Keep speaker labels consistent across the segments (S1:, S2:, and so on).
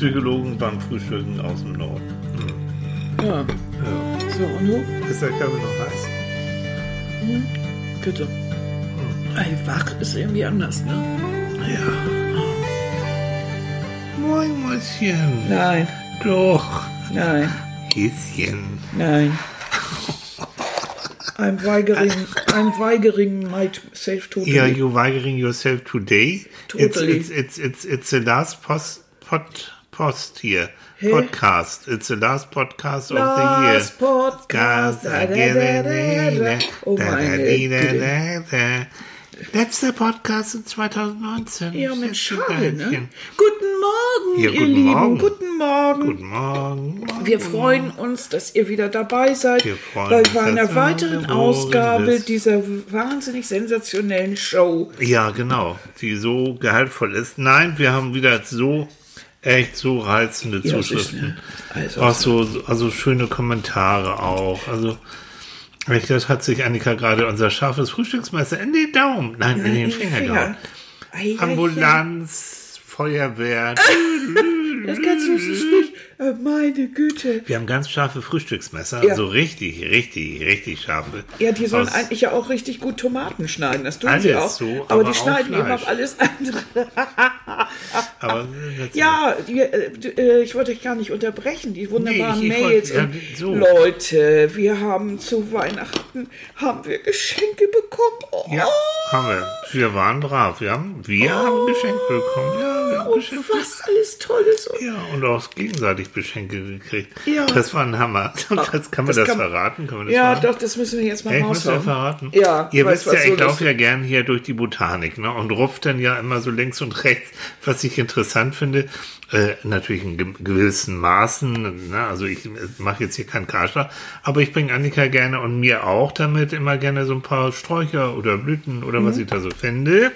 S1: Psychologen beim Frühstücken aus dem Norden.
S2: Ja.
S1: Ja.
S2: So, und du?
S1: Ist der Kaffee noch heiß?
S2: Bitte. Ey, wach ist irgendwie anders, ne?
S1: Ja. Moin, Mäuschen.
S2: Nein,
S1: Doch.
S2: nein,
S1: Häschen.
S2: nein. I'm weigering, I'm weigering myself totally.
S1: Yeah, you weigering yourself today?
S2: Totally.
S1: It's, it's, it's, it's, it's the last post, pod, post here.
S2: Hä?
S1: Podcast. It's the last podcast of
S2: Last
S1: the year.
S2: Podcast. Da, da, da, da, da. Oh meine Güte.
S1: Letzter Podcast in 2019.
S2: Ja,
S1: Schätzchen,
S2: schade, ne? Guten Morgen,
S1: Ja,
S2: ihr
S1: guten
S2: Lieben.
S1: Morgen.
S2: Guten Morgen.
S1: Guten Morgen.
S2: Wir freuen uns, dass ihr wieder dabei seid
S1: Wir freuen
S2: bei
S1: uns,
S2: einer weiteren Ausgabe
S1: bist.
S2: dieser wahnsinnig sensationellen Show.
S1: Ja, genau. Die so gehaltvoll ist. Nein, wir haben wieder so, echt so reizende
S2: Ja, ist,
S1: Zuschriften.
S2: ne? Also,
S1: Auch so, also schöne Kommentare auch. Also, das hat sich Annika gerade unser scharfes Frühstücksmesser in den Daumen, nein, in den Finger gehauen.
S2: Ei, ei,
S1: Ambulanz, Feuerwehr.
S2: Das kannst du nicht. Meine Güte.
S1: Wir haben ganz scharfe Frühstücksmesser,
S2: Ja.
S1: also richtig, richtig, richtig scharfe.
S2: Ja, die sollen eigentlich ja auch richtig gut Tomaten schneiden. Das tun sie auch.
S1: so,
S2: aber,
S1: aber
S2: die schneiden eben auch alles andere.
S1: Aber das-
S2: Ja, die, äh, äh, ich wollte euch gar nicht unterbrechen. Die wunderbaren
S1: Nee, ich- ich
S2: Mails.
S1: wollte- ja, so.
S2: Leute, wir haben zu Weihnachten haben wir Geschenke bekommen. Oh,
S1: Ja, haben wir. Wir waren brav. Wir haben, wir haben Geschenke bekommen. Ja, wir haben
S2: und
S1: Geschenke
S2: was alles Tolles. Und
S1: Ja, und auch gegenseitig Geschenke gekriegt.
S2: Ja.
S1: Das war ein Hammer. Das, kann man
S2: das
S1: das,
S2: kann-
S1: verraten? Man das
S2: ja,
S1: verraten?
S2: doch, das müssen wir jetzt mal raushauen.
S1: verraten?
S2: Ja,
S1: Ihr wisst ja,
S2: so
S1: ich laufe
S2: lustig.
S1: ja gern hier durch die Botanik ne, und ruft dann ja immer so links und rechts, was ich interessant finde. Äh, natürlich in ge gewissen Maßen. Ne, also ich mache jetzt hier keinen Karscher, aber ich bringe Annika gerne und mir auch damit immer gerne so ein paar Sträucher oder Blüten oder
S2: Mhm.
S1: was ich da so finde.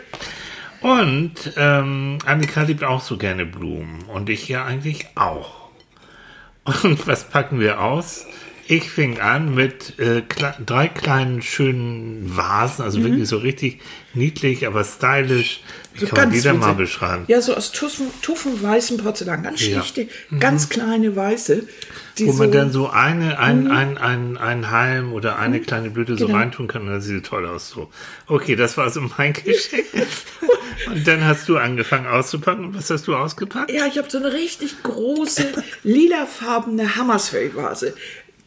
S1: Und ähm, Annika liebt auch so gerne Blumen und ich ja eigentlich auch. Und was packen wir aus? Ich fing an mit äh, kle drei kleinen schönen Vasen, also wirklich so richtig niedlich, aber stylisch. Wie
S2: Mhm. So
S1: kann man die
S2: ganz
S1: denn mal
S2: winzig.
S1: beschreiben?
S2: Ja, so aus tuffen, tuffen weißem Porzellan. Ganz
S1: Ja.
S2: schlichte, ganz kleine weiße.
S1: Wo man
S2: so,
S1: dann so eine, ein, ein, ein, ein Halm oder eine kleine Blüte so
S2: Genau.
S1: reintun kann und dann sieht es toll aus. So. Okay, das war so mein Geschenk. und dann hast du angefangen auszupacken. Und was hast du ausgepackt?
S2: Ja, ich habe so eine richtig große, lilafarbene Hammersfeld-Vase.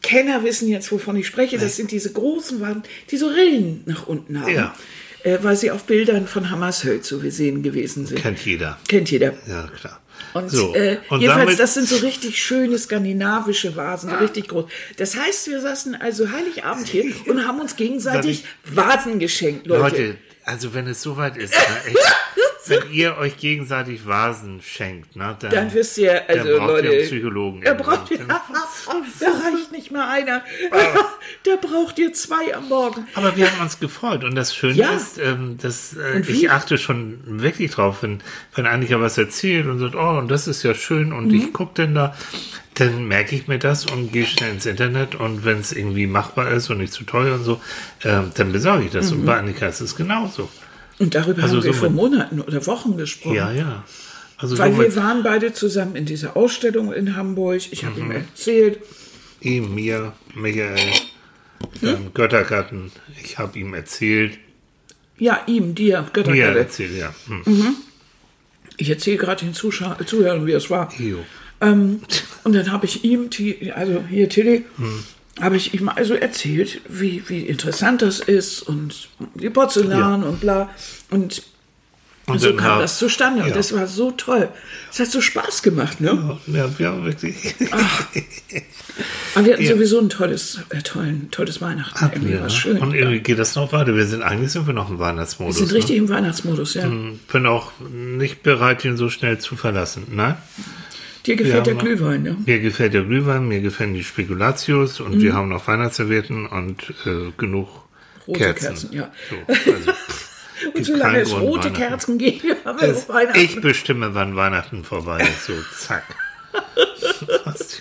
S2: Kenner wissen jetzt, wovon ich spreche. Das sind diese großen Vasen, die so Rillen nach unten haben.
S1: Ja.
S2: Äh, weil sie auf Bildern von Hammershöld zu sehen gewesen sind.
S1: Kennt jeder.
S2: Kennt jeder.
S1: Ja, klar.
S2: Und,
S1: so.
S2: äh,
S1: und
S2: jedenfalls, das sind so richtig schöne skandinavische Vasen, so richtig groß. Das heißt, wir saßen also Heiligabend hier und haben uns gegenseitig Vasen geschenkt, Leute.
S1: Leute, also wenn es soweit ist, ne, echt, wenn ihr euch gegenseitig Vasen schenkt, ne, dann,
S2: Dann wisst ihr, also
S1: dann braucht
S2: Leute.
S1: ihr einen Psychologen.
S2: Da braucht ihr, da reicht nicht mal einer. Da braucht ihr zwei am Morgen.
S1: Aber wir haben uns gefreut und das Schöne
S2: Ja.
S1: ist, ähm, dass äh, ich achte schon wirklich drauf, wenn, wenn Annika was erzählt und sagt, oh, und das ist ja schön und
S2: Mhm.
S1: ich gucke denn da, dann merke ich mir das und gehe schnell ins Internet und wenn es irgendwie machbar ist und nicht zu teuer und so, ähm, dann besorge ich das. Und bei Annika ist es genauso.
S2: Und darüber
S1: Also
S2: haben wir
S1: so
S2: vor Monaten oder Wochen gesprochen.
S1: Ja, ja. Also
S2: Weil wir waren beide zusammen in dieser Ausstellung in Hamburg. Ich habe
S1: Mhm.
S2: ihm erzählt.
S1: ihm, mir, Michael,
S2: Hm?
S1: ähm, Göttergarten, ich habe ihm erzählt,
S2: Ja, ihm, dir,
S1: mir
S2: Göttergatte.
S1: erzählt, ja. Hm.
S2: Mhm. Ich erzähle gerade den Zuschau Zuhörern, wie es war.
S1: Jo.
S2: Ähm, und dann habe ich ihm, also hier Tilly,
S1: Hm.
S2: habe ich ihm also erzählt, wie, wie interessant das ist und die Porzellan und bla. Und,
S1: Und
S2: so kam
S1: hab-
S2: das zustande.
S1: ja.
S2: Und das war so toll. Es hat so Spaß gemacht, ne?
S1: Ja, ja, wirklich.
S2: Aber wir hatten
S1: Ja.
S2: sowieso ein tolles, äh, tollen, tolles Weihnachten.
S1: Hatten
S2: Irgendwie
S1: wir, ne?
S2: schön.
S1: Und
S2: ja.
S1: irgendwie geht das noch weiter. Wir sind eigentlich sind wir noch im Weihnachtsmodus.
S2: Wir sind richtig
S1: Ne?
S2: im Weihnachtsmodus, ja.
S1: Bin auch nicht bereit, ihn so schnell zu verlassen. Nein?
S2: Dir gefällt der Glühwein, ne?
S1: Mir gefällt der Glühwein, mir gefallen die Spekulatius und
S2: Mhm.
S1: wir haben noch Weihnachtsservietten und äh, genug
S2: Rote
S1: Kerzen.
S2: Kerzen, ja.
S1: So, also,
S2: Und solange es
S1: Grund,
S2: rote. Kerzen gibt, haben wir
S1: Es-
S2: Weihnachten.
S1: Ich bestimme, wann Weihnachten vorbei ist. So, zack. Was.
S2: Das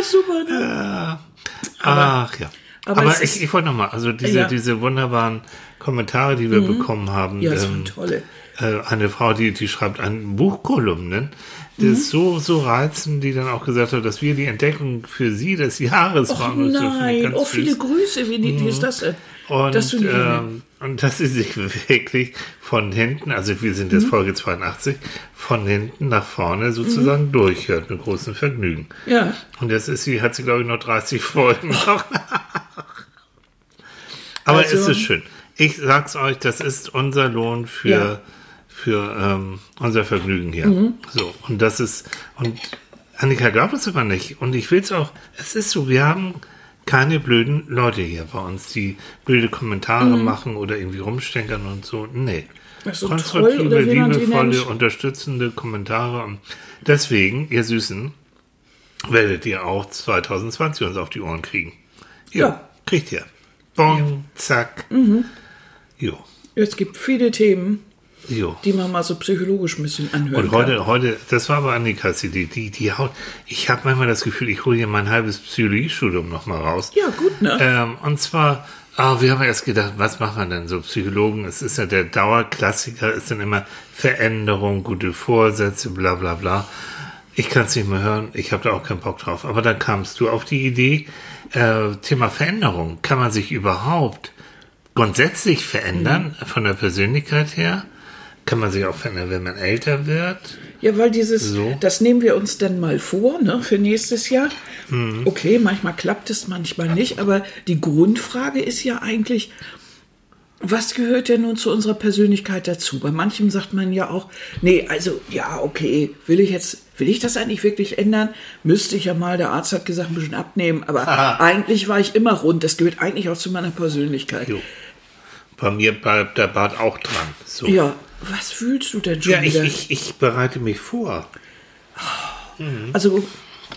S2: ist super, ne?
S1: Ach ja.
S2: aber
S1: Aber, ich, ich wollte noch mal, also diese,
S2: Ja. Mhm.
S1: diese wunderbaren Kommentare, die wir bekommen haben.
S2: Ja, es
S1: ähm,
S2: tolle.
S1: äh, eine Frau, die, die schreibt an Buchkolumnen. Das
S2: Mhm.
S1: ist so, so reizend, die dann auch gesagt hat, dass wir die Entdeckung für sie des Jahres
S2: Och
S1: ich
S2: nein, oh, viele
S1: süß.
S2: Grüße. Wie, wie ist das denn?
S1: Und,
S2: das
S1: ähm, und dass sie sich wirklich von hinten, also wir sind
S2: Mhm.
S1: jetzt Folge 82, von hinten nach vorne sozusagen durchhört mit großem Vergnügen.
S2: Mhm. Ja.
S1: Und jetzt ist sie, hat sie glaube ich noch 30 Folgen noch. Aber
S2: Also-
S1: es ist schön. Ich sag's euch, das ist unser Lohn für,
S2: Ja.
S1: Für ähm, unser Vergnügen hier.
S2: Mhm.
S1: So, und das ist, und Annika glaubt es aber nicht. Und ich will's auch, es ist so, wir haben keine blöden Leute hier bei uns, die blöde Kommentare machen oder irgendwie rumstenkern und so. Nee.
S2: So,
S1: Konstruktive, liebevolle, unterstützende Kommentare. Und deswegen, ihr Süßen, werdet ihr auch 2020 uns auf die Ohren kriegen. Jo,
S2: Ja. Mhm.
S1: Kriegt ihr. Bong, zack. Jo,
S2: Es gibt viele Themen,
S1: jo.
S2: die man mal so psychologisch ein bisschen anhören
S1: Und heute, heute, das war aber Annikas Idee, die, die haut, ich habe manchmal das Gefühl, ich hole hier mein halbes Psychologiestudium nochmal raus.
S2: Ja, gut, ne?
S1: Ähm, und zwar, ah, wir haben erst gedacht, was machen wir denn so Psychologen? Es ist ja der Dauerklassiker, ist dann immer Veränderung, gute Vorsätze, bla bla bla. Ich kann es nicht mehr hören, ich habe da auch keinen Bock drauf. Aber dann kamst du auf die Idee, äh, Thema Veränderung. Kann man sich überhaupt grundsätzlich verändern
S2: Mhm.
S1: von der Persönlichkeit her? Kann man sich auch verändern, wenn man älter wird?
S2: Ja, weil dieses,
S1: So.
S2: das nehmen wir uns dann mal vor, ne, für nächstes Jahr.
S1: Mhm.
S2: Okay, manchmal klappt es, manchmal nicht, aber die Grundfrage ist ja eigentlich, was gehört denn nun zu unserer Persönlichkeit dazu? Bei manchem sagt man ja auch, nee, also ja, okay, will ich jetzt, will ich das eigentlich wirklich ändern? Müsste ich ja mal, der Arzt hat gesagt, ein bisschen abnehmen, aber eigentlich war ich immer rund. Das gehört eigentlich auch zu meiner Persönlichkeit.
S1: Jo. Bei mir bleibt der Bart auch dran. So.
S2: Ja, was fühlst du denn schon
S1: Ja, ich,
S2: wieder?
S1: ich, ich bereite mich vor.
S2: Also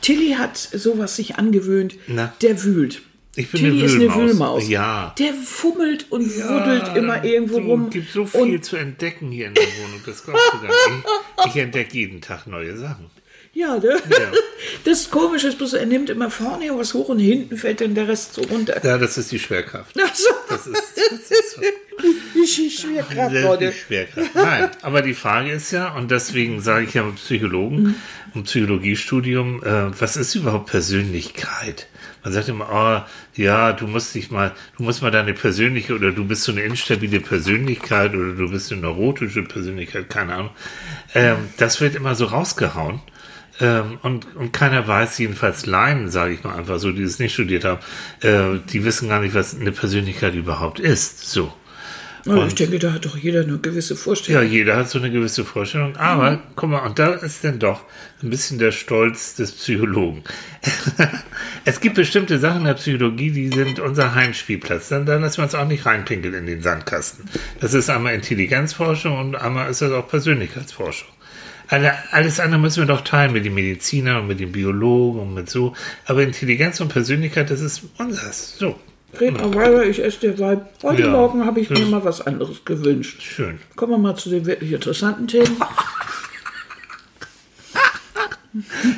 S2: Tilly hat sowas sich angewöhnt,
S1: Na?
S2: der wühlt.
S1: Ich bin
S2: Tilly
S1: eine
S2: ist eine
S1: Wühlmaus. Ja.
S2: Der fummelt und wuddelt immer irgendwo rum.
S1: Es gibt so viel
S2: Und
S1: zu entdecken hier in der Wohnung. Das glaubst du gar nicht. Ich, ich entdecke jeden Tag neue Sachen.
S2: Ja, ne?
S1: Ja.
S2: Das Komische ist bloß, er nimmt immer vorne was hoch und hinten fällt dann der Rest so runter.
S1: Ja, das ist die Schwerkraft.
S2: So,
S1: Das ist, das ist so.
S2: die Schwerkraft, Leute.
S1: viel Schwerkraft. Nein, aber die Frage ist ja, und deswegen sage ich ja mit Psychologen
S2: Mhm.
S1: und Psychologiestudium, äh, was ist überhaupt Persönlichkeit? Man sagt immer, oh, ja, du musst dich mal, du musst mal deine persönliche oder du bist so eine instabile Persönlichkeit oder du bist eine neurotische Persönlichkeit, keine Ahnung. Ähm, das wird immer so rausgehauen. Ähm, und, und keiner weiß, jedenfalls Laien, sage ich mal einfach so, die es nicht studiert haben, äh, die wissen gar nicht, was eine Persönlichkeit überhaupt ist. So.
S2: Ja, ich denke, da hat doch jeder eine gewisse
S1: Ja,
S2: Vorstellung.
S1: jeder hat so eine gewisse Vorstellung. Aber, guck mal, und da ist dann doch ein bisschen der Stolz des Psychologen. es gibt bestimmte Sachen in der Psychologie, die sind unser Heimspielplatz. Dann, dann lassen wir uns auch nicht reinpinkeln in den Sandkasten. Das ist einmal Intelligenzforschung und einmal ist das auch Persönlichkeitsforschung. Alle, alles andere müssen wir doch teilen mit den Medizinern und mit den Biologen und mit so. Aber Intelligenz und Persönlichkeit, das ist unseres. So,
S2: Red mal weiter, ich esse dir Wein. Heute
S1: Ja.
S2: Morgen habe ich mir
S1: Ja.
S2: mal was anderes gewünscht.
S1: schön.
S2: Kommen wir mal zu den wirklich interessanten Themen.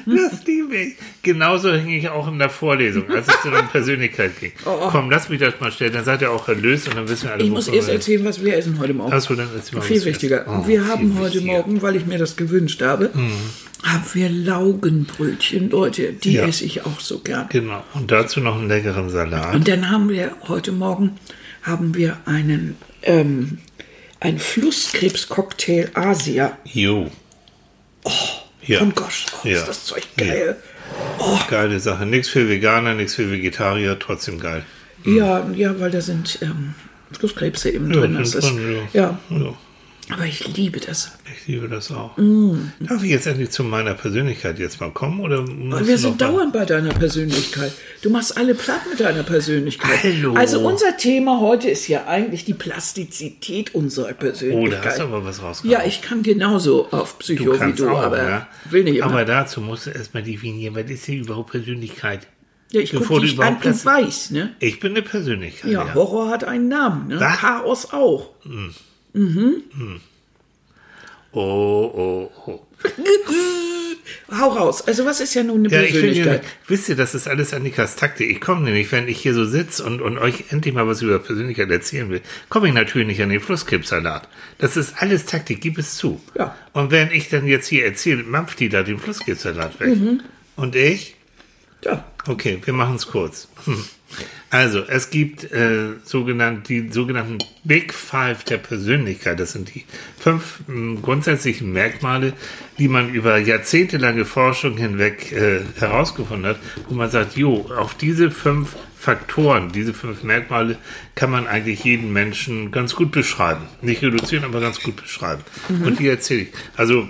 S1: Das liebe ich. Genauso hänge ich auch in der Vorlesung, als es dann um Persönlichkeit ging. Komm, lass mich das mal stellen, dann seid ihr auch erlöst und dann wissen wir alle,
S2: Oh, Ich muss erst erzählen, was wir essen heute Morgen.
S1: Achso, dann erzähl mal,
S2: Viel wichtiger.
S1: Oh,
S2: wir haben heute
S1: wichtiger.
S2: Morgen, weil ich mir das gewünscht habe, haben wir Laugenbrötchen. Leute, die
S1: Ja.
S2: esse ich auch so gern.
S1: Genau. Und dazu noch einen leckeren Salat.
S2: Und dann haben wir heute Morgen haben wir einen ähm, ein Flusskrebscocktail Asia.
S1: Jo. ja.
S2: Von Gosch, oh,
S1: Ja.
S2: ist das Zeug geil.
S1: Geile Sache. Nichts für Veganer, nichts für Vegetarier, trotzdem geil.
S2: Ja, ja, weil da sind ähm, Flusskrebse eben
S1: Ja,
S2: drin. Das ist,
S1: drin,
S2: ja,
S1: ja.
S2: Aber ich liebe das.
S1: Ich liebe das auch.
S2: Mm.
S1: Darf ich jetzt endlich zu meiner Persönlichkeit jetzt mal kommen? Oder
S2: wir sind dauernd bei deiner Persönlichkeit. Du machst alle platt mit deiner Persönlichkeit.
S1: Hallo.
S2: Also unser Thema heute ist ja eigentlich die Plastizität unserer
S1: Oh,
S2: Persönlichkeit.
S1: da hast du aber was rausgekommen.
S2: ja, ich kann genauso auf Psycho
S1: Du
S2: wie du,
S1: auch,
S2: aber
S1: ne?
S2: will nicht immer.
S1: Aber dazu musst du erstmal definieren, was ist hier überhaupt Persönlichkeit?
S2: ja, ich
S1: bevor
S2: gucke
S1: du
S2: dich an und weiß, ne?
S1: Ich bin eine Persönlichkeit.
S2: Ja, Horror hat einen Namen, ne?
S1: Was?
S2: Chaos auch.
S1: Oh, oh, oh.
S2: hau raus. Also was ist ja nun eine
S1: Ja, ich finde,
S2: Persönlichkeit?
S1: wisst ihr, das ist alles Annikas Taktik. Ich komme nämlich, wenn ich hier so sitze und, und euch endlich mal was über Persönlichkeit erzählen will, komme ich natürlich nicht an den Flusskrebssalat. Das ist alles Taktik, gib es zu.
S2: Ja.
S1: Und wenn ich dann jetzt hier erzähle, mampft die da den Flusskrebssalat weg.
S2: Mhm.
S1: Und ich?
S2: ja.
S1: Okay, wir machen es kurz. Hm. Also, es gibt äh, sogenannt, die sogenannten Big Five der Persönlichkeit. Das sind die fünf mh, grundsätzlichen Merkmale, die man über jahrzehntelange Forschung hinweg äh, herausgefunden hat, wo man sagt, jo, auf diese fünf Faktoren, diese fünf Merkmale kann man eigentlich jeden Menschen ganz gut beschreiben. Nicht reduzieren, aber ganz gut beschreiben. Und die erzähle ich. Also,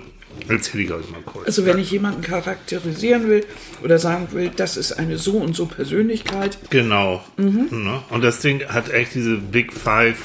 S1: erzähle ich euch mal kurz.
S2: Also wenn ich jemanden charakterisieren will oder sagen will, das ist eine so und so Persönlichkeit,
S1: Genau. Ne? Und das Ding hat echt diese Big Five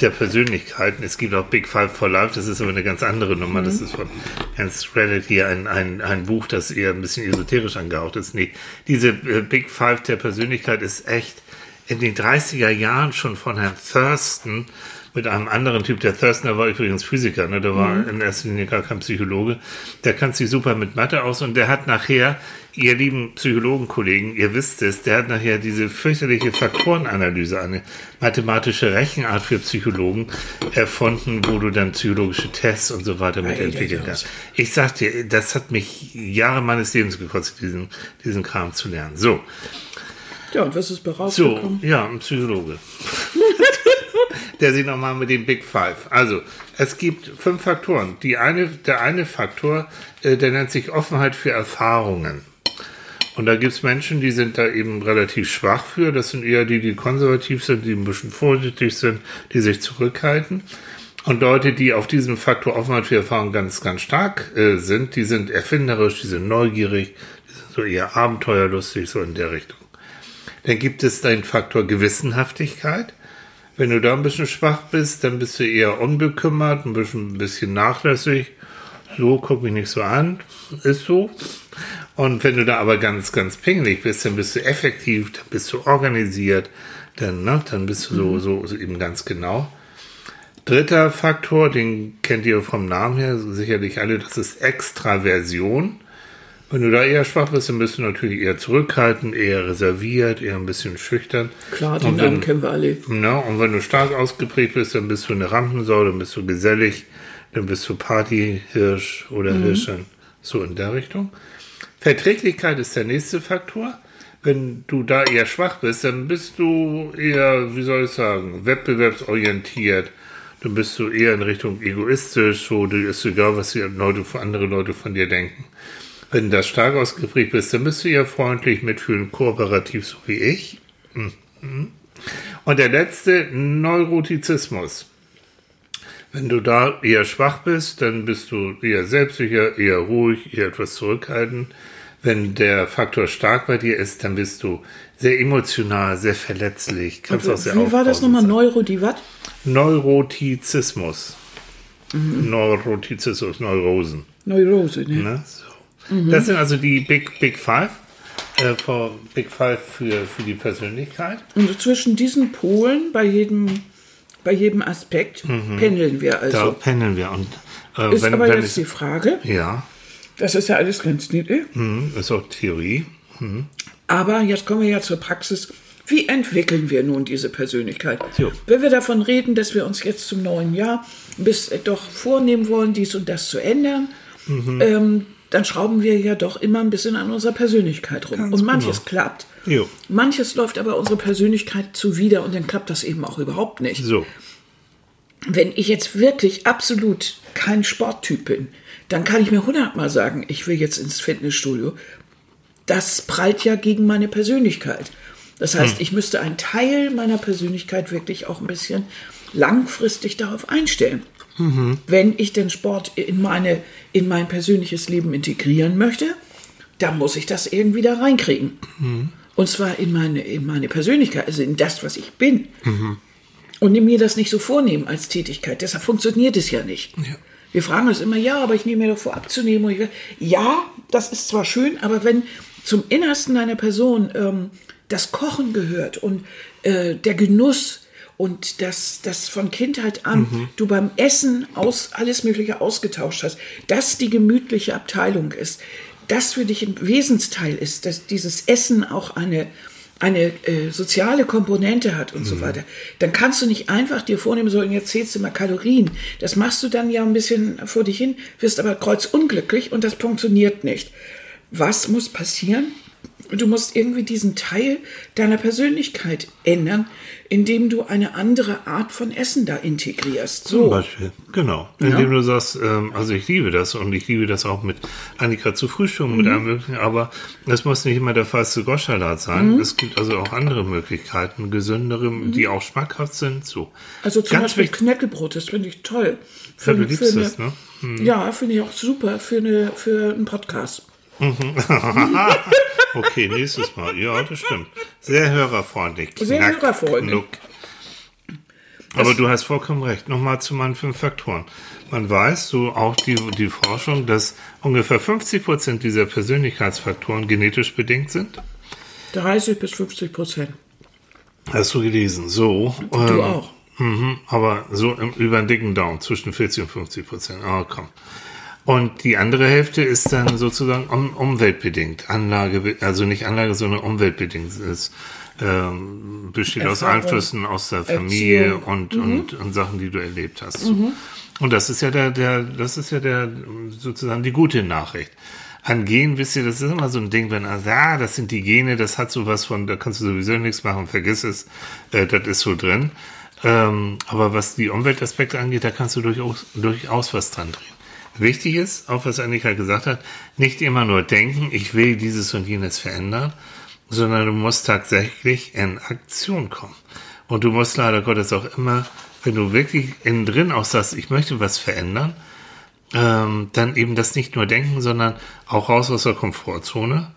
S1: der Persönlichkeiten. Es gibt auch Big Five for Life, das ist aber eine ganz andere Nummer. Das ist von Hans Reddit hier ein, ein, ein Buch, das eher ein bisschen esoterisch angehaucht ist. Nee, diese äh, Big Five der Persönlichkeit ist echt in den 30er Jahren schon von Herrn Thurston mit einem anderen Typ. Der Thurston, der war übrigens Physiker, ne? der war in erster Linie gar kein Psychologe. Der kann sich super mit Mathe aus und der hat nachher, ihr lieben Psychologenkollegen, ihr wisst es, der hat nachher diese fürchterliche Faktorenanalyse, eine mathematische Rechenart für Psychologen erfunden, wo du dann psychologische Tests und so weiter mit entwickeln kannst. Ich sag dir, das hat mich Jahre meines Lebens gekostet, diesen, diesen Kram zu lernen. So,
S2: ja, und was ist bei
S1: so,
S2: rausgekommen?
S1: ja, ein Psychologe. der sich nochmal mit dem Big Five. Also, es gibt fünf Faktoren. Die eine, der eine Faktor, äh, der nennt sich Offenheit für Erfahrungen. Und da gibt es Menschen, die sind da eben relativ schwach für. Das sind eher die, die konservativ sind, die ein bisschen vorsichtig sind, die sich zurückhalten. Und Leute, die auf diesem Faktor Offenheit für Erfahrung ganz, ganz stark äh, sind, die sind erfinderisch, die sind neugierig, die sind so eher abenteuerlustig, so in der Richtung. Dann gibt es den Faktor Gewissenhaftigkeit. Wenn du da ein bisschen schwach bist, dann bist du eher unbekümmert, ein bisschen, ein bisschen nachlässig. So, guck mich nicht so an. Ist so. Und wenn du da aber ganz, ganz pingelig bist, dann bist du effektiv, dann bist du organisiert, dann, ne, dann bist du so, so, so eben ganz genau. Dritter Faktor, den kennt ihr vom Namen her sicherlich alle, das ist Extraversion. Wenn du da eher schwach bist, dann bist du natürlich eher zurückhaltend, eher reserviert, eher ein bisschen schüchtern.
S2: Klar, die Namen
S1: wenn-
S2: kennen wir alle.
S1: ja, und wenn du stark ausgeprägt bist, dann bist du eine Rampensau, dann bist du gesellig, dann bist du Partyhirsch oder Hirschin. So in der Richtung. Verträglichkeit ist der nächste Faktor. Wenn du da eher schwach bist, dann bist du eher, wie soll ich sagen, wettbewerbsorientiert. Dann bist du eher in Richtung egoistisch, so, dir ist egal, was die Leute, andere Leute von dir denken. Wenn du da stark ausgeprägt bist, dann bist du eher freundlich, mitfühlend, kooperativ, so wie ich. Und der letzte, Neurotizismus. Wenn du da eher schwach bist, dann bist du eher selbstsicher, eher ruhig, eher etwas zurückhaltend. Wenn der Faktor stark bei dir ist, dann bist du sehr emotional, sehr verletzlich. Kannst auch sehr
S2: Wie war das nochmal? Neuro, die was?
S1: Neurotizismus. Neurotizismus, Neurosen.
S2: Neurose, ne?
S1: Ne? So. Das sind also die Big, Big Five. Äh, Big Five für, für die Persönlichkeit.
S2: Und zwischen diesen Polen bei jedem, bei jedem Aspekt pendeln wir
S1: Da
S2: also.
S1: pendeln wir. Und äh,
S2: Ist
S1: wenn,
S2: aber
S1: wenn
S2: jetzt die
S1: es,
S2: Frage,
S1: ja,
S2: das ist ja alles ganz niedlich,
S1: hm, ist auch Theorie.
S2: aber jetzt kommen wir ja zur Praxis. Wie entwickeln wir nun diese Persönlichkeit?
S1: Jo.
S2: Wenn wir davon reden, dass wir uns jetzt zum neuen Jahr bis doch vornehmen wollen, dies und das zu ändern,
S1: Mhm.
S2: ähm, dann schrauben wir ja doch immer ein bisschen an unserer Persönlichkeit rum.
S1: Ganz
S2: und manches
S1: genau.
S2: klappt.
S1: Jo.
S2: Manches läuft aber unsere Persönlichkeit zuwider und dann klappt das eben auch überhaupt nicht.
S1: So.
S2: Wenn ich jetzt wirklich absolut kein Sporttyp bin, dann kann ich mir hundertmal sagen, ich will jetzt ins Fitnessstudio. Das prallt ja gegen meine Persönlichkeit. Das heißt, ich müsste einen Teil meiner Persönlichkeit wirklich auch ein bisschen langfristig darauf einstellen. Wenn ich den Sport in, meine, in mein persönliches Leben integrieren möchte, dann muss ich das irgendwie da reinkriegen. Und zwar in meine, in meine Persönlichkeit, also in das, was ich bin. Und mir das nicht so vornehmen als Tätigkeit. Deshalb funktioniert es ja nicht. Wir fragen uns immer, ja, aber ich nehme mir doch vor abzunehmen. Und ich, ja, das ist zwar schön, aber wenn zum Innersten deiner Person ähm, das Kochen gehört und äh, der Genuss und das, das von Kindheit an du beim Essen aus, alles Mögliche ausgetauscht hast, das die gemütliche Abteilung ist, das für dich ein Wesensteil ist, dass dieses Essen auch eine, eine äh, soziale Komponente hat und so weiter, dann kannst du nicht einfach dir vornehmen, so jetzt zählst du mal Kalorien. Das machst du dann ja ein bisschen vor dich hin, wirst aber kreuzunglücklich und das funktioniert nicht. Was muss passieren? Du musst irgendwie diesen Teil deiner Persönlichkeit ändern, indem du eine andere Art von Essen da integrierst.
S1: Zum
S2: So.
S1: Beispiel, genau. Indem du sagst, ähm, also ich liebe das und ich liebe das auch mit Annika zu frühstücken,
S2: Mhm.
S1: mit allem möglichen, aber es muss nicht immer der falsche Goschsalat sein.
S2: Mhm.
S1: Es gibt also auch andere Möglichkeiten, gesündere, die auch schmackhaft sind. So.
S2: Also zum
S1: Ganz
S2: Beispiel
S1: wichtig.
S2: Knäckebrot, das finde ich toll.
S1: Ja, du liebst
S2: eine,
S1: es, ne?
S2: Ja, finde ich auch super für, eine, für einen Podcast.
S1: Okay, nächstes Mal. Ja, das stimmt. Sehr hörerfreundlich.
S2: Sehr
S1: Knack,
S2: hörerfreundlich.
S1: Knuck. Aber du hast vollkommen recht. Nochmal zu meinen fünf Faktoren. Man weiß, so auch die, die Forschung, dass ungefähr 50 Prozent dieser Persönlichkeitsfaktoren genetisch bedingt sind.
S2: 30 bis 50 Prozent.
S1: Hast du gelesen? So.
S2: Du
S1: ähm,
S2: auch.
S1: Mhm, aber so im, über den dicken Daumen, zwischen 40 und 50 Prozent. Ah, komm. Und die andere Hälfte ist dann sozusagen um, umweltbedingt. Anlage, also nicht Anlage, sondern umweltbedingt. Es ähm, besteht aus
S2: Erfahrung,
S1: Einflüssen aus der Familie und, und, und Sachen, die du erlebt hast. Und das ist ja der, der, das ist ja der, sozusagen die gute Nachricht. An Gen, wisst ihr, das ist immer so ein Ding, wenn er sagt, ah, das sind die Gene, das hat sowas von, da kannst du sowieso nichts machen, vergiss es, äh, das ist so drin. Ähm, aber was die Umweltaspekte angeht, da kannst du durchaus, durchaus was dran drehen. Wichtig ist, auch was Annika gesagt hat, nicht immer nur denken, ich will dieses und jenes verändern, sondern du musst tatsächlich in Aktion kommen. Und du musst leider Gottes auch immer, wenn du wirklich innen drin auch sagst, ich möchte was verändern, ähm, dann eben das nicht nur denken, sondern auch raus aus der Komfortzone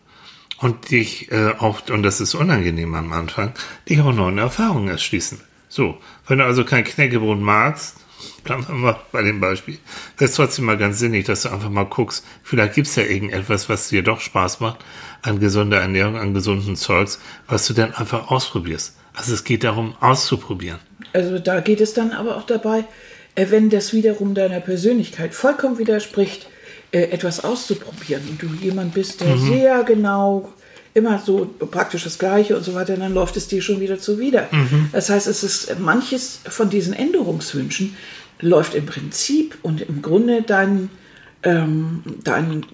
S1: und dich äh, auch, und das ist unangenehm am Anfang, dich auch neuen Erfahrungen erschließen. So, wenn du also kein Knäckebrot magst, bleiben wir mal bei dem Beispiel, wäre es trotzdem mal ganz sinnig, dass du einfach mal guckst, vielleicht gibt's ja irgendetwas, was dir doch Spaß macht, an gesunder Ernährung, an gesunden Zeugs, was du dann einfach ausprobierst. Also es geht darum, auszuprobieren.
S2: Also da geht es dann aber auch dabei, äh, wenn das wiederum deiner Persönlichkeit vollkommen widerspricht, äh, etwas auszuprobieren und du jemand bist, der sehr genau immer so praktisch das Gleiche und so weiter, dann läuft es dir schon wieder zuwider. Das heißt, es ist manches von diesen Änderungswünschen läuft im Prinzip und im Grunde dein, ähm, dein,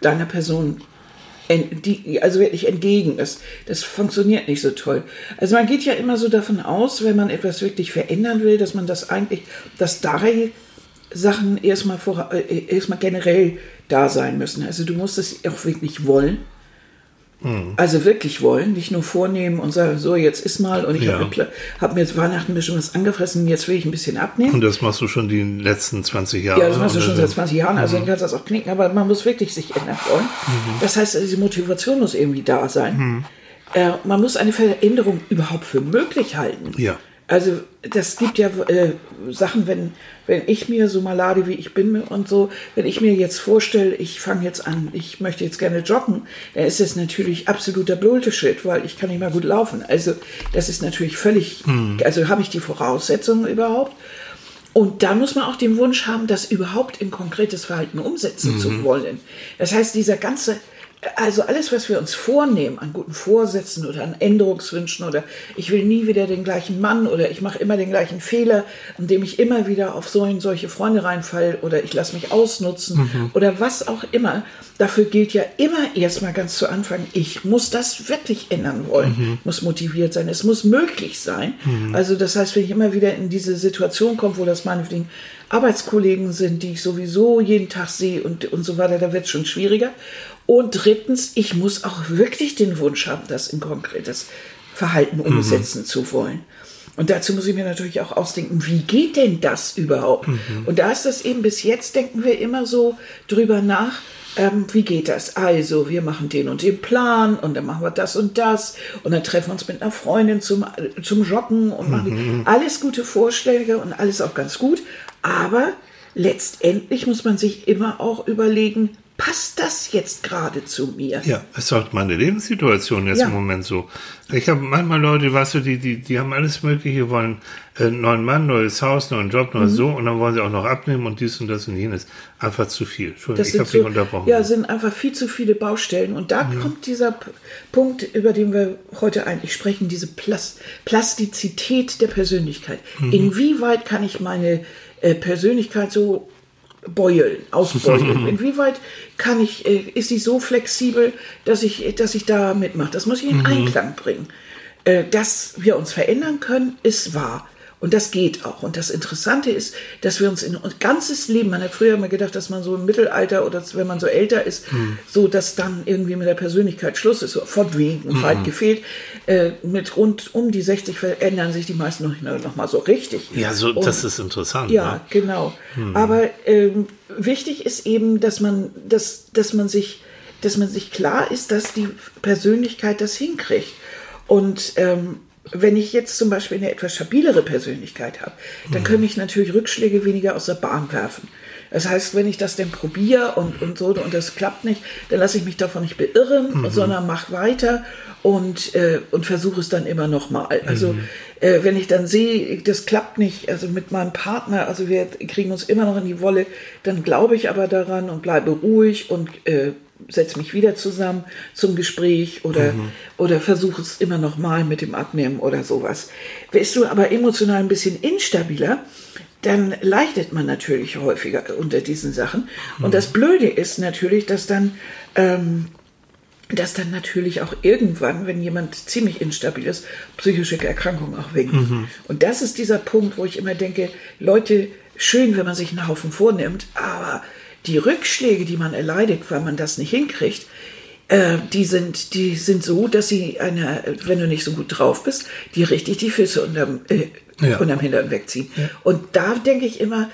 S2: deiner Person die, also wirklich entgegen ist. Das funktioniert nicht so toll. Also man geht ja immer so davon aus, wenn man etwas wirklich verändern will, dass man das eigentlich, dass drei Sachen erstmal vor, äh, erstmal generell da sein müssen. Also du musst es auch wirklich wollen. Also wirklich wollen, nicht nur vornehmen und sagen, so jetzt ist mal und ich
S1: Ja.
S2: habe hab mir jetzt Weihnachten bestimmt was angefressen, jetzt will ich ein bisschen abnehmen.
S1: Und das machst du schon die letzten 20 Jahre.
S2: Ja, das machst du schon seit 20 Jahren, also dann kannst du das auch knicken, aber man muss wirklich sich ändern wollen. Das heißt, diese Motivation muss irgendwie da sein. Äh, man muss eine Veränderung überhaupt für möglich halten.
S1: Ja.
S2: Also das gibt ja äh, Sachen, wenn, wenn ich mir so malade wie ich bin und so, wenn ich mir jetzt vorstelle, ich fange jetzt an, ich möchte jetzt gerne joggen, dann ist das natürlich absoluter Bullshit, weil ich kann nicht mal gut laufen. Also das ist natürlich völlig, also habe ich die Voraussetzungen überhaupt. Und da muss man auch den Wunsch haben, das überhaupt in konkretes Verhalten umsetzen zu wollen. Das heißt, dieser ganze, also alles, was wir uns vornehmen an guten Vorsätzen oder an Änderungswünschen oder ich will nie wieder den gleichen Mann oder ich mache immer den gleichen Fehler, indem ich immer wieder auf so solche Freunde reinfalle oder ich lasse mich ausnutzen oder was auch immer. Dafür gilt ja immer erstmal ganz zu Anfang, ich muss das wirklich ändern wollen, muss motiviert sein, es muss möglich sein. Also das heißt, wenn ich immer wieder in diese Situation komme, wo das meinetwegen Arbeitskollegen sind, die ich sowieso jeden Tag sehe und, und so weiter, da wird es schon schwieriger. Und drittens, ich muss auch wirklich den Wunsch haben, das in konkretes Verhalten umsetzen zu wollen. Und dazu muss ich mir natürlich auch ausdenken, wie geht denn das überhaupt? Und da ist das eben bis jetzt, denken wir immer so drüber nach, ähm, wie geht das? Also, wir machen den und den Plan und dann machen wir das und das und dann treffen wir uns mit einer Freundin zum, zum Joggen und machen alles gute Vorschläge und alles auch ganz gut. Aber letztendlich muss man sich immer auch überlegen, passt das jetzt gerade zu mir?
S1: Ja, es ist auch meine Lebenssituation jetzt
S2: Ja.
S1: im Moment so. Ich habe manchmal Leute, weißt du, die, die, die haben alles Mögliche, wollen äh, einen neuen Mann, neues Haus, neuen Job,
S2: Mhm.
S1: neues so und dann wollen sie auch noch abnehmen und dies und das und jenes. Einfach zu viel. Entschuldigung,
S2: Das
S1: ich habe dich
S2: so,
S1: unterbrochen.
S2: ja, sind einfach viel zu viele Baustellen. Und da kommt dieser P Punkt, über den wir heute eigentlich sprechen, diese Plas Plastizität der Persönlichkeit.
S1: Mhm.
S2: Inwieweit kann ich meine äh, Persönlichkeit so beulen, ausbeulen? Inwieweit kann ich, äh, ist sie so flexibel, dass ich, dass ich da mitmache? Das muss ich in Einklang bringen. Äh, dass wir uns verändern können, ist wahr. Und das geht auch. Und das Interessante ist, dass wir uns in unser ganzes Leben, man hat früher immer gedacht, dass man so im Mittelalter oder wenn man so älter ist, so dass dann irgendwie mit der Persönlichkeit Schluss ist, so fortwegen, weit gefehlt. Äh, mit rund um die 60 verändern sich die meisten noch, noch mal so richtig.
S1: ja, so,
S2: Und-
S1: das ist interessant.
S2: ja,
S1: ne?
S2: genau. Aber ähm, wichtig ist eben, dass man, dass, dass man sich, dass man sich klar ist, dass die Persönlichkeit das hinkriegt. Und ähm, wenn ich jetzt zum Beispiel eine etwas stabilere Persönlichkeit habe, dann können mich natürlich Rückschläge weniger aus der Bahn werfen. Das heißt, wenn ich das denn probiere und, und so und das klappt nicht, dann lasse ich mich davon nicht beirren, sondern mache weiter und, äh, und versuche es dann immer noch mal. Also äh, wenn ich dann sehe, das klappt nicht, also mit meinem Partner, also wir kriegen uns immer noch in die Wolle, dann glaube ich aber daran und bleibe ruhig und äh, setze mich wieder zusammen zum Gespräch oder, oder versuche es immer noch mal mit dem Abnehmen oder sowas. Bist du aber emotional ein bisschen instabiler, dann leidet man natürlich häufiger unter diesen Sachen. Und das Blöde ist natürlich, dass dann, ähm, dass dann natürlich auch irgendwann, wenn jemand ziemlich instabil ist, psychische Erkrankungen auch winken. Und das ist dieser Punkt, wo ich immer denke, Leute, schön, wenn man sich einen Haufen vornimmt, aber die Rückschläge, die man erleidet, weil man das nicht hinkriegt, äh, die sind, die sind so, dass sie einer, wenn du nicht so gut drauf bist, die richtig die Füße unterm, äh,
S1: Ja.
S2: unterm Hintern wegziehen. Und da denke ich immer,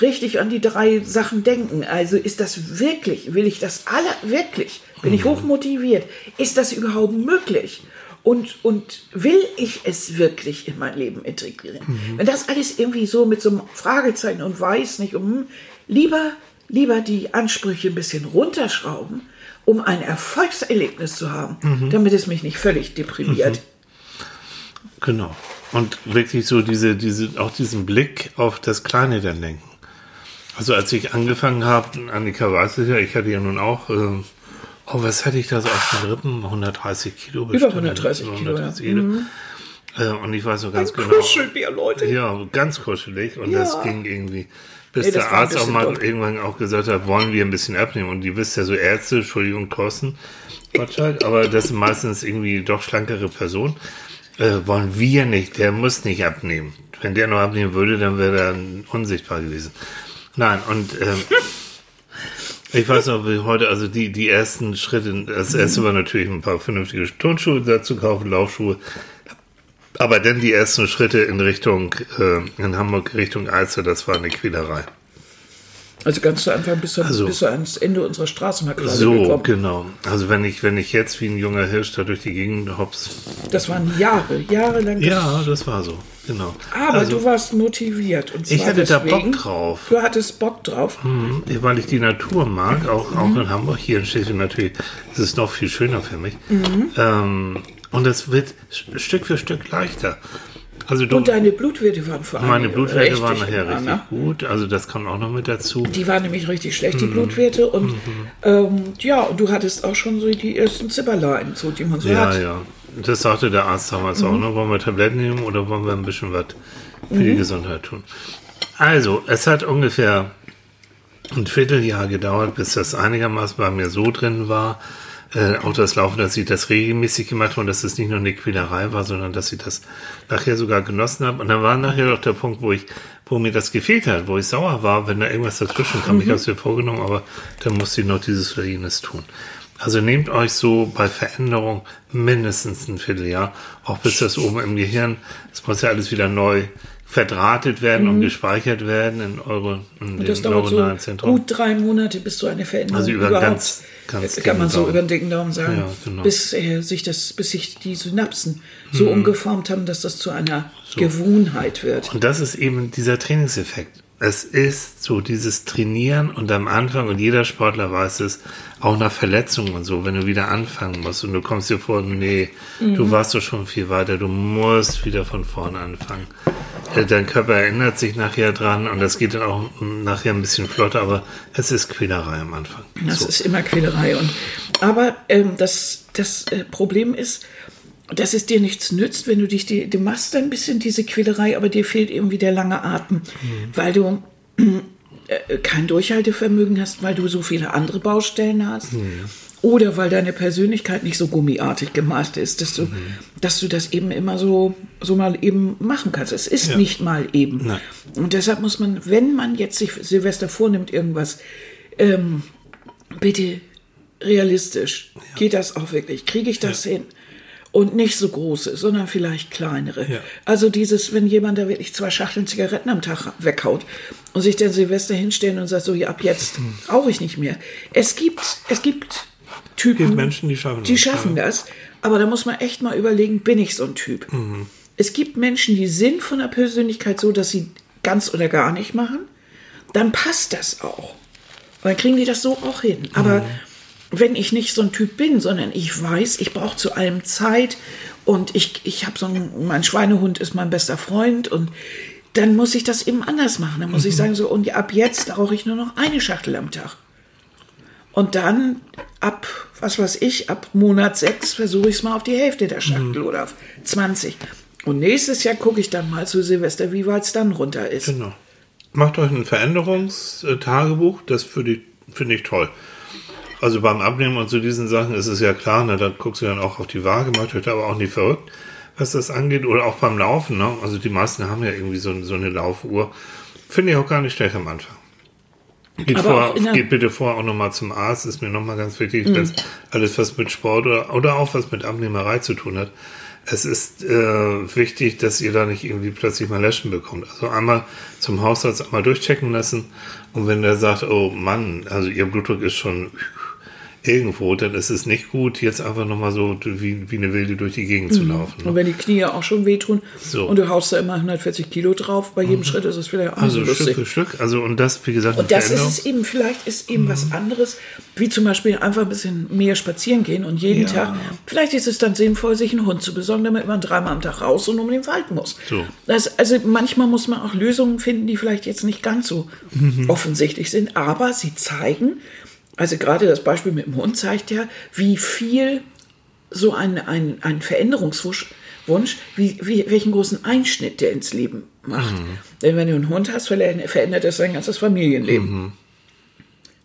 S2: richtig an die drei Sachen denken. Also ist das wirklich, will ich das alle wirklich? Bin ich hochmotiviert? Ist das überhaupt möglich? Und, und will ich es wirklich in mein Leben integrieren? Wenn das alles irgendwie so mit so einem Fragezeichen und weiß nicht, um, lieber, lieber die Ansprüche ein bisschen runterschrauben, um ein Erfolgserlebnis zu haben, damit es mich nicht völlig deprimiert.
S1: Genau. Und wirklich so diese, diese, auch diesen Blick auf das Kleine dann lenken. Also als ich angefangen habe, Annika weiß es ja, ich hatte ja nun auch, äh, oh, was hatte ich da so auf den Rippen? 130 Kilo bestimmt.
S2: 130 Kilo, ja.
S1: 130 Kilo. Äh, und ich weiß so ganz genau.
S2: Kuschelbär, Leute.
S1: Ja, ganz kuschelig. Und
S2: Ja.
S1: das ging irgendwie, bis
S2: Nee,
S1: der Arzt auch mal
S2: doll.
S1: irgendwann auch gesagt hat, wollen wir ein bisschen abnehmen. Und die wisst ja so Ärzte, Entschuldigung, kosten, Gottschalk, aber das sind meistens irgendwie doch schlankere Personen. Äh, wollen wir nicht, der muss nicht abnehmen. Wenn der noch abnehmen würde, dann wäre er unsichtbar gewesen. Nein, und ähm, ich weiß noch, wie heute, also die, die ersten Schritte, das erste war natürlich ein paar vernünftige Turnschuhe dazu kaufen, Laufschuhe. Aber dann die ersten Schritte in Richtung, äh, in Hamburg Richtung Alster, das war eine Quälerei.
S2: Also ganz zu Anfang bis,
S1: Also-
S2: bis ans Ende unserer Straßenmarktlage
S1: So,
S2: gekommen.
S1: genau. Also wenn ich, wenn ich jetzt wie ein junger Hirsch da durch die Gegend hops.
S2: Das waren Jahre, jahrelang.
S1: Ja, das war so, genau.
S2: Aber
S1: also,
S2: du warst motiviert. Und zwar
S1: Ich hatte da
S2: deswegen,
S1: Bock drauf.
S2: Du hattest Bock drauf.
S1: Mhm, weil ich die Natur mag, auch, auch in Hamburg, hier in Schleswig natürlich, ist es noch viel schöner für mich. Ähm, und es wird Stück für Stück leichter. Also du,
S2: Und deine Blutwerte waren vor allem
S1: meine Blutwerte waren nachher richtig
S2: Eimer.
S1: gut, also das kommt auch noch mit dazu.
S2: Die waren nämlich richtig schlecht, die
S1: Mhm.
S2: Blutwerte. Und ähm, ja, und du hattest auch schon so die ersten Zipperlein, so, die man so
S1: Ja,
S2: hat.
S1: ja. Das sagte der Arzt damals auch, ne? Wollen wir Tabletten nehmen oder wollen wir ein bisschen was für die Gesundheit tun? Also, es hat ungefähr ein Vierteljahr gedauert, bis das einigermaßen bei mir so drin war, äh, auch das Laufen, dass ich das regelmäßig gemacht habe und dass es nicht nur eine Quälerei war, sondern dass ich das nachher sogar genossen habe. Und dann war nachher auch der Punkt, wo ich, wo mir das gefehlt hat, wo ich sauer war, wenn da irgendwas dazwischen kam. Ich habe es mir vorgenommen, aber dann musste ich noch dieses oder jenes tun. Also nehmt euch so bei Veränderung mindestens ein Vierteljahr, auch bis das oben im Gehirn, es muss ja alles wieder neu verdrahtet werden und gespeichert werden in eure in
S2: Mhm. Und das
S1: dem
S2: dauert so
S1: neuronalen Zentrum.
S2: gut drei Monate, bis so eine Veränderung
S1: Also über
S2: überhaupt,
S1: ganz- ganz
S2: kann man so
S1: Daumen.
S2: über den dicken Daumen sagen,
S1: Ja, genau.
S2: bis äh, sich das, bis sich die Synapsen so
S1: Mhm.
S2: umgeformt haben, dass das zu einer Gewohnheit wird.
S1: Und das ist eben dieser Trainingseffekt. Es ist so dieses Trainieren und am Anfang, und jeder Sportler weiß es, auch nach Verletzungen und so, wenn du wieder anfangen musst und du kommst dir vor, nee, mhm. du warst doch schon viel weiter, du musst wieder von vorne anfangen. Äh, dein Körper erinnert sich nachher dran und das geht dann auch nachher ein bisschen flotter, aber es ist Quälerei am Anfang.
S2: Das so. ist immer Quälerei. Und, aber ähm, das, das äh, Problem ist, dass es dir nichts nützt, wenn du dich, die, du machst ein bisschen diese Quälerei, aber dir fehlt irgendwie der lange Atem, mhm. weil du äh, kein Durchhaltevermögen hast, weil du so viele andere Baustellen hast. Mhm. Oder weil deine Persönlichkeit nicht so gummiartig gemacht ist, dass du, mhm. dass du das eben immer so, so mal eben machen kannst. Es ist ja. nicht mal eben. Nein. Und deshalb muss man, wenn man jetzt sich Silvester vornimmt, irgendwas, ähm, bitte realistisch, ja. geht das auch wirklich? Kriege ich das ja. hin? Und nicht so große, sondern vielleicht kleinere. Ja. Also dieses, wenn jemand da wirklich zwei Schachteln Zigaretten am Tag weghaut und sich dann Silvester hinstellen und sagt so, ja, ab jetzt mhm. rauche ich nicht mehr. Es gibt, es gibt Typen,
S1: gibt Menschen, die schaffen
S2: die das. Schaffen ja. das, aber da muss man echt mal überlegen, bin ich so ein Typ? Mhm. Es gibt Menschen, die sind von der Persönlichkeit so, dass sie ganz oder gar nicht machen. Dann passt das auch. Und dann kriegen die das so auch hin. Aber mhm wenn ich nicht so ein Typ bin, sondern ich weiß, ich brauche zu allem Zeit und ich, ich habe so ein, mein Schweinehund ist mein bester Freund und dann muss ich das eben anders machen. Dann muss mhm. ich sagen, so, und ab jetzt rauche ich nur noch eine Schachtel am Tag. Und dann ab, was weiß ich, ab Monat sechs versuche ich es mal auf die Hälfte der Schachtel mhm. oder auf 20. Und nächstes Jahr gucke ich dann mal zu Silvester, wie weit es dann runter ist.
S1: Genau. Macht euch ein Veränderungstagebuch, das finde ich, find ich toll. Also beim Abnehmen und so diesen Sachen ist es ja klar, ne, da guckst du dann auch auf die Waage, macht euch aber auch nicht verrückt, was das angeht. Oder auch beim Laufen, ne? Also die meisten haben ja irgendwie so, so eine Laufuhr. Finde ich auch gar nicht schlecht am Anfang. Geht, vor, geht bitte vor auch nochmal zum Arzt, ist mir nochmal ganz wichtig, mhm. wenn alles was mit Sport oder, oder auch was mit Abnehmerei zu tun hat. Es ist äh, wichtig, dass ihr da nicht irgendwie plötzlich mal Läschen bekommt. Also einmal zum Hausarzt einmal durchchecken lassen und wenn der sagt, oh Mann, also ihr Blutdruck ist schon irgendwo, dann ist es nicht gut, jetzt einfach nochmal so wie, wie eine Wilde durch die Gegend zu mhm. laufen.
S2: Ne? Und wenn die Knie auch schon wehtun so. und du haust da immer 140 Kilo drauf, bei jedem mhm. Schritt ist es vielleicht auch
S1: Also
S2: so
S1: Stück für Stück, also und das, wie gesagt,
S2: Und das ist es eben, vielleicht ist eben mhm. was anderes, wie zum Beispiel einfach ein bisschen mehr spazieren gehen und jeden ja. Tag, vielleicht ist es dann sinnvoll, sich einen Hund zu besorgen, damit man dreimal am Tag raus und um den Wald muss. So. Das, also manchmal muss man auch Lösungen finden, die vielleicht jetzt nicht ganz so mhm. offensichtlich sind, aber sie zeigen, also gerade das Beispiel mit dem Hund zeigt ja, wie viel so ein, ein, ein Veränderungswunsch, wie, wie, welchen großen Einschnitt der ins Leben macht. Mhm. Denn wenn du einen Hund hast, verändert das dein ganzes Familienleben. Mhm.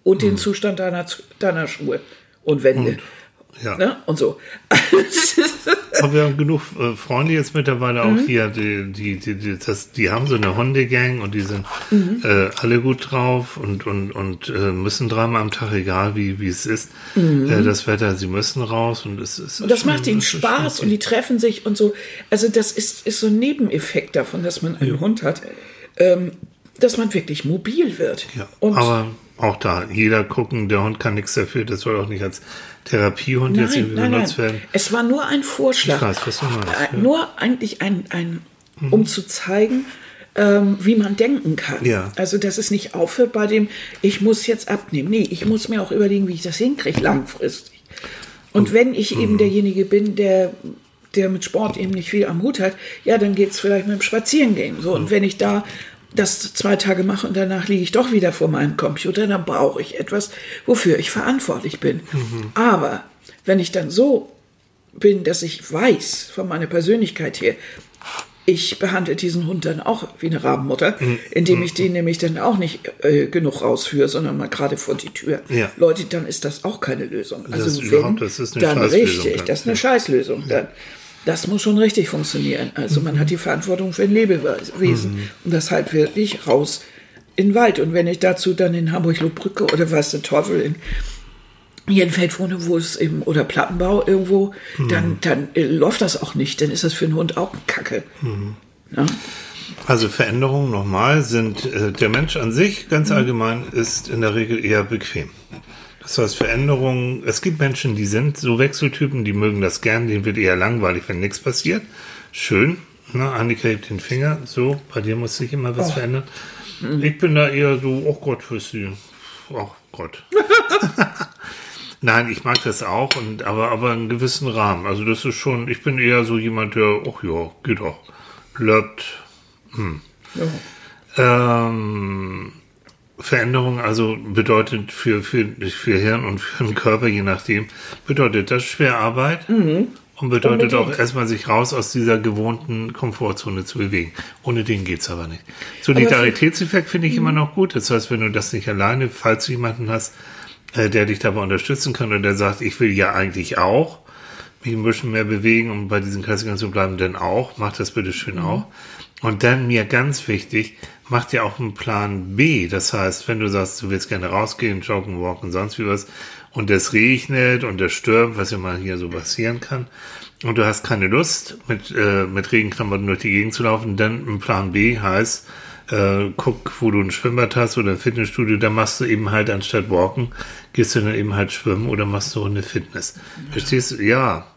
S2: Und den mhm. Zustand deiner, deiner Schuhe und Wände. Und ja. Ne? Und so.
S1: Aber wir haben genug äh, Freunde jetzt mittlerweile mhm. auch hier, die, die, die, die, das, die haben so eine Hundegang und die sind mhm. äh, alle gut drauf und, und, und äh, müssen dreimal am Tag, egal wie, wie es ist, mhm. Äh, das Wetter, sie müssen raus und es ist.
S2: Und das macht ihnen Spaß und die treffen sich und so. Also, das ist, ist so ein Nebeneffekt davon, dass man einen Hund hat, ähm, dass man wirklich mobil wird.
S1: Ja, und aber auch da, jeder gucken, der Hund kann nichts dafür, das soll auch nicht als Therapiehund nein, jetzt irgendwie nein, benutzt nein. werden.
S2: Es war nur ein Vorschlag. Ich weiß, was du meinst. Äh, ja. Nur eigentlich ein, ein mhm. um zu zeigen, ähm, wie man denken kann. Ja. Also, dass es nicht aufhört bei dem, ich muss jetzt abnehmen. Nee, ich muss mir auch überlegen, wie ich das hinkriege langfristig. Und mhm. wenn ich eben mhm. derjenige bin, der der mit Sport eben nicht viel am Hut hat, ja, dann geht es vielleicht mit dem Spazierengehen. So, und mhm. wenn ich da das zwei Tage mache und danach liege ich doch wieder vor meinem Computer, dann brauche ich etwas, wofür ich verantwortlich bin. Mhm. Aber wenn ich dann so bin, dass ich weiß von meiner Persönlichkeit her, ich behandle diesen Hund dann auch wie eine Rabenmutter, mhm. indem ich den nämlich dann auch nicht äh, genug rausführe, sondern mal gerade vor die Tür. Ja. Leute, dann ist das auch keine Lösung. Also
S1: das wenn, das ist eine
S2: dann richtig, dann. das ist eine Scheißlösung. Dann. Das muss schon richtig funktionieren. Also man hat die Verantwortung für ein Lebewesen mhm. und das halt wirklich raus in den Wald. Und wenn ich dazu dann in Hamburg-Lohbrücke oder was der Teufel in Jenfeld wohne, wo es eben, oder Plattenbau irgendwo, mhm. dann, dann äh, läuft das auch nicht. Dann ist das für einen Hund auch Kacke. Mhm. Ja?
S1: Also Veränderungen nochmal sind, äh, der Mensch an sich ganz mhm. allgemein ist in der Regel eher bequem. Das heißt, Veränderungen, es gibt Menschen, die sind so Wechseltypen, die mögen das gern, denen wird eher langweilig, wenn nichts passiert. Schön, ne? Annika hebt den Finger, so, bei dir muss sich immer was oh. verändern. Ich bin da eher so, oh Gott, für sie. Oh Gott. Nein, ich mag das auch, und, aber, aber in gewissen Rahmen. Also das ist schon, ich bin eher so jemand, der, ach ja, geht doch. Löbt. Hm.
S2: Ja.
S1: Ähm, Veränderung also bedeutet für, für, für Hirn und für den Körper, je nachdem, bedeutet das schwer Arbeit und bedeutet auch
S2: Unbedingt.
S1: erstmal sich raus aus dieser gewohnten Komfortzone zu bewegen. Ohne den geht's aber nicht. Solidaritätseffekt finde ich immer noch gut. Das heißt, wenn du das nicht alleine, falls du jemanden hast, äh, der dich dabei unterstützen kann und der sagt, ich will ja eigentlich auch mich ein bisschen mehr bewegen, um bei diesen Klassikern zu bleiben, dann auch, mach das bitte schön auch. Und dann mir ganz wichtig, mach dir auch einen Plan B. Das heißt, wenn du sagst, du willst gerne rausgehen, joggen, walken, sonst wie was, und es regnet und es stürmt, was ja mal hier so passieren kann, und du hast keine Lust, mit, äh, mit Regenklamotten durch die Gegend zu laufen, dann ein Plan B heißt, äh, guck, wo du ein Schwimmbad hast oder ein Fitnessstudio, da machst du eben halt anstatt walken, gehst du dann eben halt schwimmen oder machst du eine Fitness. Verstehst du? Ja.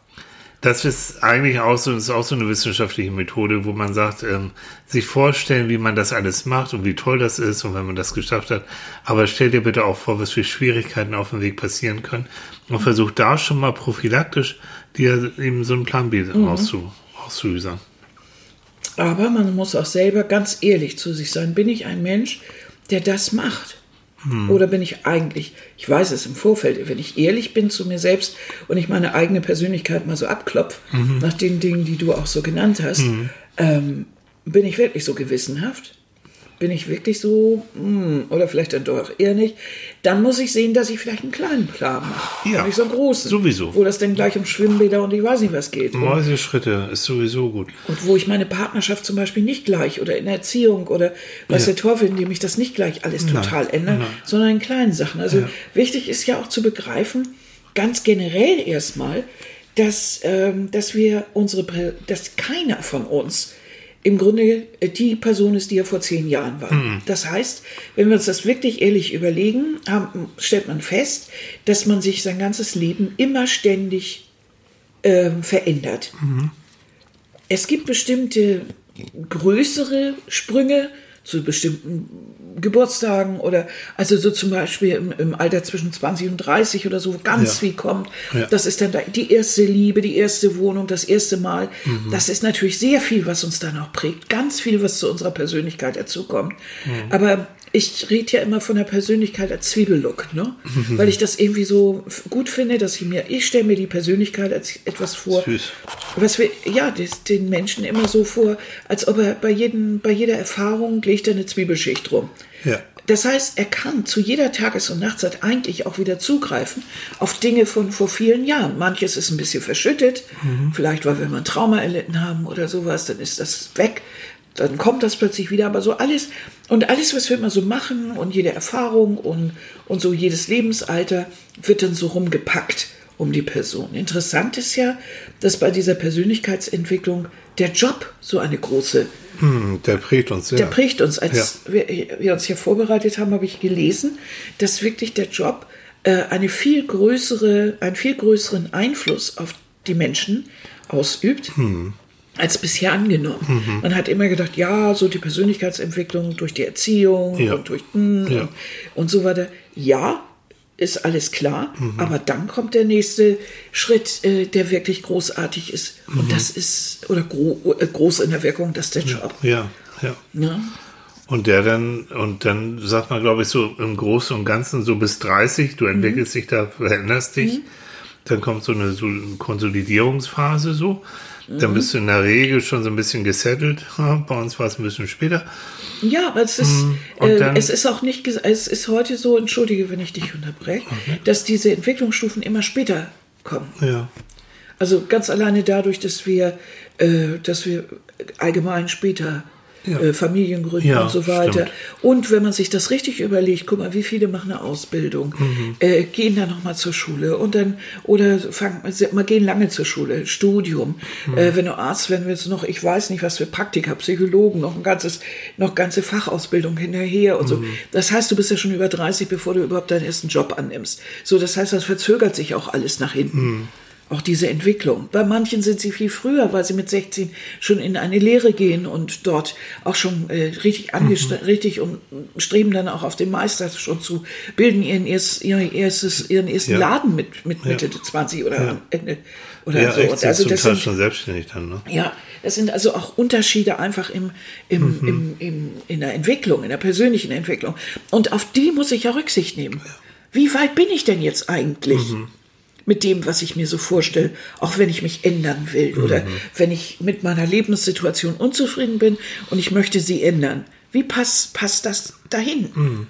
S1: Das ist eigentlich auch so, ist auch so eine wissenschaftliche Methode, wo man sagt, ähm, sich vorstellen, wie man das alles macht und wie toll das ist und wenn man das geschafft hat. Aber stell dir bitte auch vor, was für Schwierigkeiten auf dem Weg passieren können und versuch da schon mal prophylaktisch dir eben so einen Plan B auszu, auszuüsern.
S2: Aber man muss auch selber ganz ehrlich zu sich sein. Bin ich ein Mensch, der das macht? Oder bin ich eigentlich, ich weiß es im Vorfeld, wenn ich ehrlich bin zu mir selbst und ich meine eigene Persönlichkeit mal so abklopfe, nach den Dingen, die du auch so genannt hast, ähm, bin ich wirklich so gewissenhaft? Bin ich wirklich so, hm, oder vielleicht dann doch eher nicht, dann muss ich sehen, dass ich vielleicht einen kleinen Plan mache.
S1: Ja,
S2: und nicht so einen großen.
S1: sowieso.
S2: Wo das dann gleich um Schwimmbäder und ich weiß nicht was geht.
S1: Mäuseschritte ist sowieso gut.
S2: und wo ich meine Partnerschaft zum Beispiel nicht gleich oder in Erziehung oder weiß
S1: Ja.
S2: der Teufel, indem ich das nicht gleich alles total ändere, sondern in kleinen Sachen. Also wichtig ist ja auch zu begreifen, ganz generell erstmal, dass, ähm, dass wir unsere, dass keiner von uns im Grunde äh, die Person ist, die er vor zehn Jahren war. Das heißt, wenn wir uns das wirklich ehrlich überlegen, haben, stellt man fest, dass man sich sein ganzes Leben immer ständig ähm, verändert. Es gibt bestimmte größere Sprünge zu bestimmten Geburtstagen oder also so zum Beispiel im, im Alter zwischen 20 und 30 oder so wo ganz
S1: Ja.
S2: viel kommt.
S1: Ja.
S2: Das ist dann da die erste Liebe, die erste Wohnung, das erste Mal. Das ist natürlich sehr viel, was uns dann auch prägt. Ganz viel, was zu unserer Persönlichkeit dazukommt. Aber ich rede ja immer von der Persönlichkeit als Zwiebellook, ne? Weil ich das irgendwie so gut finde, dass ich mir, ich stelle mir die Persönlichkeit als etwas vor,
S1: Süß.
S2: was wir, ja, das, den Menschen immer so vor, als ob er bei, jedem, bei jeder Erfahrung legt er eine Zwiebelschicht rum.
S1: Ja.
S2: Das heißt, er kann zu jeder Tages- und Nachtzeit eigentlich auch wieder zugreifen auf Dinge von vor vielen Jahren. Manches ist ein bisschen verschüttet, vielleicht weil wir mal ein Trauma erlitten haben oder sowas, dann ist das weg. Dann kommt das plötzlich wieder, aber so alles und alles, was wir immer so machen und jede Erfahrung und, und so jedes Lebensalter wird dann so rumgepackt um die Person. Interessant ist ja, dass bei dieser Persönlichkeitsentwicklung der Job so eine große
S1: Hm, der prägt uns sehr.
S2: der prägt uns. Als wir, wir uns hier vorbereitet haben, habe ich gelesen, dass wirklich der Job äh, eine viel größere, einen viel größeren Einfluss auf die Menschen ausübt. Als bisher angenommen. Man hat immer gedacht, ja, so die Persönlichkeitsentwicklung durch die Erziehung
S1: Ja.
S2: und durch hm,
S1: Ja.
S2: und, so weiter. Ja, ist alles klar, aber dann kommt der nächste Schritt, äh, der wirklich großartig ist. Und das ist, oder gro äh, groß in der Wirkung, das ist der Job.
S1: ja, ja.
S2: Ja.
S1: Und der dann, und dann sagt man, glaube ich, so im Großen und Ganzen so bis 30, du entwickelst dich da, veränderst dich. Dann kommt so eine so eine Konsolidierungsphase so. Dann bist du in der Regel schon so ein bisschen gesettelt. Bei uns war es ein bisschen später.
S2: Ja, aber es ist,
S1: Und
S2: äh, es ist auch nicht, es ist heute so, entschuldige, wenn ich dich unterbreche, dass diese Entwicklungsstufen immer später kommen.
S1: Ja.
S2: Also ganz alleine dadurch, dass wir, äh, dass wir allgemein später
S1: Ja.
S2: äh, Familien gründen
S1: Ja,
S2: und so weiter.
S1: stimmt.
S2: Und wenn man sich das richtig überlegt, guck mal, wie viele machen eine Ausbildung,
S1: Mhm.
S2: äh, gehen dann nochmal zur Schule und dann, oder fangen, mal gehen lange zur Schule, Studium.
S1: Mhm.
S2: Äh, wenn du Arzt werden willst, noch, ich weiß nicht, was für Praktika, Psychologen, noch ein ganzes, noch ganze Fachausbildung hinterher und so.
S1: Mhm.
S2: Das heißt, du bist ja schon über 30, bevor du überhaupt deinen ersten Job annimmst. So, das heißt, das verzögert sich auch alles nach hinten. Auch diese Entwicklung. Bei manchen sind sie viel früher, weil sie mit 16 schon in eine Lehre gehen und dort auch schon äh, richtig angestrengt, richtig und streben dann auch auf den Meister schon zu bilden, ihren, erst, ihren, erstes, ihren ersten
S1: Ja.
S2: Laden mit, mit
S1: Ja.
S2: Mitte 20 oder
S1: Ja.
S2: Ende. Oder
S1: Ja,
S2: so.
S1: echt,
S2: also
S1: zum
S2: das
S1: Teil
S2: sind,
S1: schon selbstständig dann, ne?
S2: ja, das sind also auch Unterschiede einfach im, im,
S1: Mhm.
S2: im, im, in der Entwicklung, in der persönlichen Entwicklung. Und auf die muss ich ja Rücksicht nehmen. Wie weit bin ich denn jetzt eigentlich
S1: Mhm.
S2: Mit dem, was ich mir so vorstelle, auch wenn ich mich ändern will oder
S1: Mhm.
S2: wenn ich mit meiner Lebenssituation unzufrieden bin und ich möchte sie ändern? Wie passt, passt das dahin?
S1: Mhm.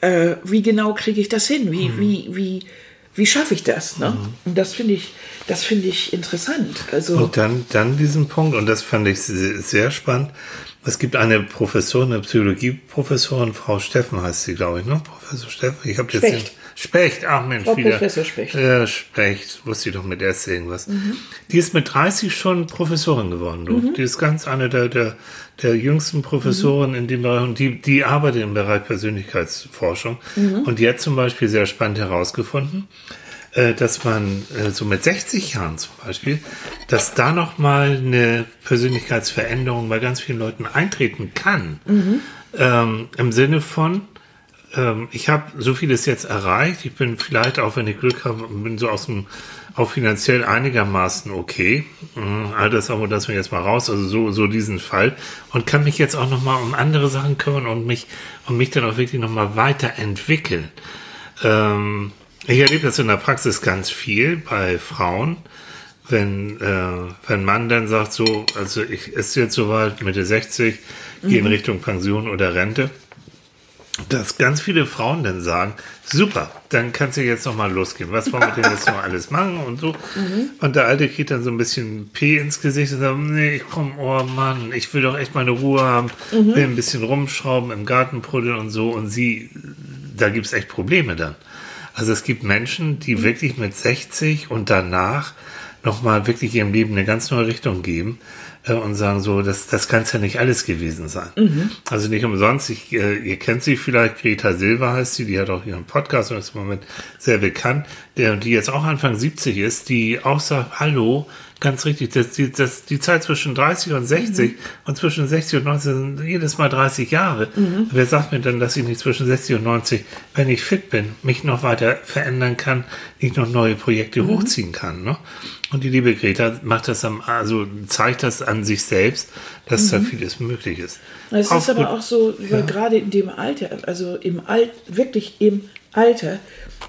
S2: Äh, wie genau kriege ich das hin? Wie, wie, wie, wie schaffe ich das? Ne? Und das finde ich, das finde ich interessant. Also,
S1: Und dann, dann diesen Punkt, und das fand ich se- sehr spannend. Es gibt eine Professorin, eine Psychologieprofessorin, Frau Steffen heißt sie, glaube ich, ne? Professor Steffen. Ich habe jetzt den Specht, ach Mensch,
S2: Frau
S1: wieder.
S2: Professor Specht.
S1: Äh, Specht, wusste ich doch mit S irgendwas.
S2: Mhm.
S1: Die ist mit 30 schon Professorin geworden, du. Die ist ganz eine der, der, der jüngsten Professoren
S2: Mhm.
S1: in dem Bereich und die, die arbeitet im Bereich Persönlichkeitsforschung.
S2: Mhm.
S1: Und die hat zum Beispiel sehr spannend herausgefunden, äh, dass man äh, so mit 60 Jahren zum Beispiel, dass da noch mal eine Persönlichkeitsveränderung bei ganz vielen Leuten eintreten kann. Ähm, Im Sinne von, ähm, ich habe so vieles jetzt erreicht. Ich bin vielleicht auch, wenn ich Glück habe, bin so aus dem auch finanziell einigermaßen okay. Mhm, Altersarmut lassen wir jetzt mal raus, also so, so diesen Fall. Und kann mich jetzt auch noch mal um andere Sachen kümmern und mich, und mich dann auch wirklich noch mal weiterentwickeln. Ähm, ich erlebe das in der Praxis ganz viel bei Frauen, wenn, äh, wenn Mann dann sagt, so, also ich ist jetzt soweit, Mitte 60, gehe in Richtung Pension oder Rente, dass ganz viele Frauen dann sagen, super, dann kannst du jetzt noch mal losgehen. Was wollen wir denn jetzt noch alles machen und so. Und der Alte kriegt dann so ein bisschen P ins Gesicht und sagt, nee, ich komm, oh Mann, ich will doch echt meine Ruhe haben, will ein bisschen rumschrauben, im Garten bruddeln und so. Und sie, da gibt's echt Probleme dann. Also es gibt Menschen, die wirklich mit 60 und danach nochmal wirklich ihrem Leben eine ganz neue Richtung geben äh, und sagen so, das, das kann es ja nicht alles gewesen sein. Also nicht umsonst, ich, äh, ihr kennt sie vielleicht, Greta Silva heißt sie, die hat auch ihren Podcast und ist im Moment sehr bekannt, der, die jetzt auch Anfang 70 ist, die auch sagt, hallo, ganz richtig, das, die, das, die Zeit zwischen 30 und 60 und zwischen 60 und 90 sind jedes Mal 30 Jahre. Wer sagt mir denn, dass ich nicht zwischen 60 und 90, wenn ich fit bin, mich noch weiter verändern kann, nicht noch neue Projekte hochziehen kann, ne? Und die liebe Greta macht das am, also zeigt das an sich selbst, dass da vieles möglich ist.
S2: Es ist aber
S1: gut-
S2: auch so, weil gerade in dem Alter, also im Alt, wirklich im Alter,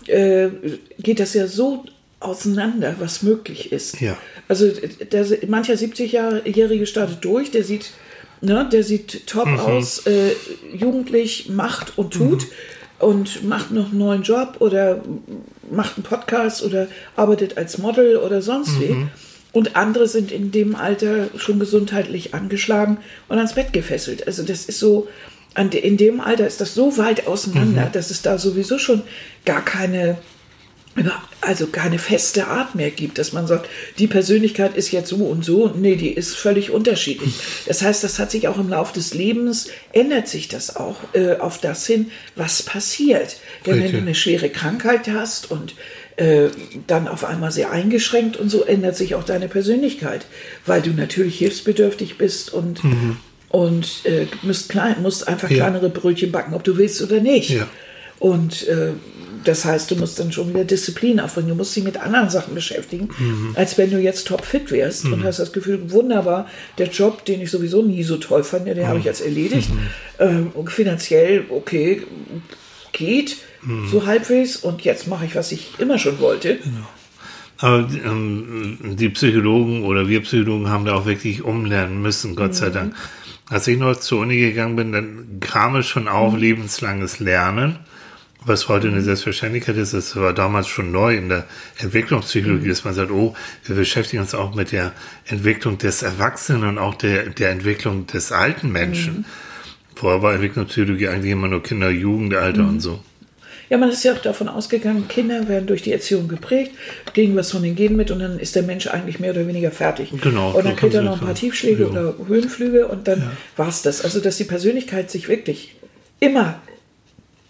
S2: äh, geht das ja so auseinander, was möglich ist.
S1: Ja.
S2: Also der, mancher 70-Jährige startet durch, der sieht, ne, der sieht top
S1: Mhm.
S2: aus, äh, jugendlich, macht und tut und macht noch einen neuen Job oder macht einen Podcast oder arbeitet als Model oder sonst wie. Und andere sind in dem Alter schon gesundheitlich angeschlagen und ans Bett gefesselt. Also das ist so, in dem Alter ist das so weit auseinander, dass es da sowieso schon gar keine also keine feste Art mehr gibt, dass man sagt, die Persönlichkeit ist jetzt so und so. Nee, die ist völlig unterschiedlich. Das heißt, das hat sich auch im Laufe des Lebens, ändert sich das auch äh, auf das hin, was passiert. Denn wenn du
S1: Richtig.
S2: eine schwere Krankheit hast und äh, dann auf einmal sehr eingeschränkt und so ändert sich auch deine Persönlichkeit, weil du natürlich hilfsbedürftig bist und, und äh, musst, klein, musst einfach
S1: Ja.
S2: kleinere Brötchen backen, ob du willst oder nicht.
S1: Ja.
S2: Und äh, das heißt, du musst dann schon wieder Disziplin aufbringen. Du musst dich mit anderen Sachen beschäftigen, als wenn du jetzt topfit wärst und hast das Gefühl, wunderbar, der Job, den ich sowieso nie so toll fand, den habe ich jetzt erledigt. Ähm, und finanziell, okay, geht so halbwegs. Und jetzt mache ich, was ich immer schon wollte.
S1: Aber ähm, die Psychologen oder wir Psychologen haben da auch wirklich umlernen müssen, Gott sei Dank. Als ich noch zur Uni gegangen bin, dann kam es schon auf lebenslanges Lernen, was heute eine Selbstverständlichkeit ist. Das war damals schon neu in der Entwicklungspsychologie, dass man sagt, oh, wir beschäftigen uns auch mit der Entwicklung des Erwachsenen und auch der, der Entwicklung des alten Menschen. Vorher war Entwicklungspsychologie eigentlich immer nur Kinder, Jugendalter und so.
S2: Ja, man ist ja auch davon ausgegangen, Kinder werden durch die Erziehung geprägt, kriegen was von den Genen mit und dann ist der Mensch eigentlich mehr oder weniger fertig.
S1: Genau,
S2: Und dann kriegt er noch ein paar. Tiefschläge
S1: Ja.
S2: oder Höhenflüge und dann war's das. Also, dass die Persönlichkeit sich wirklich immer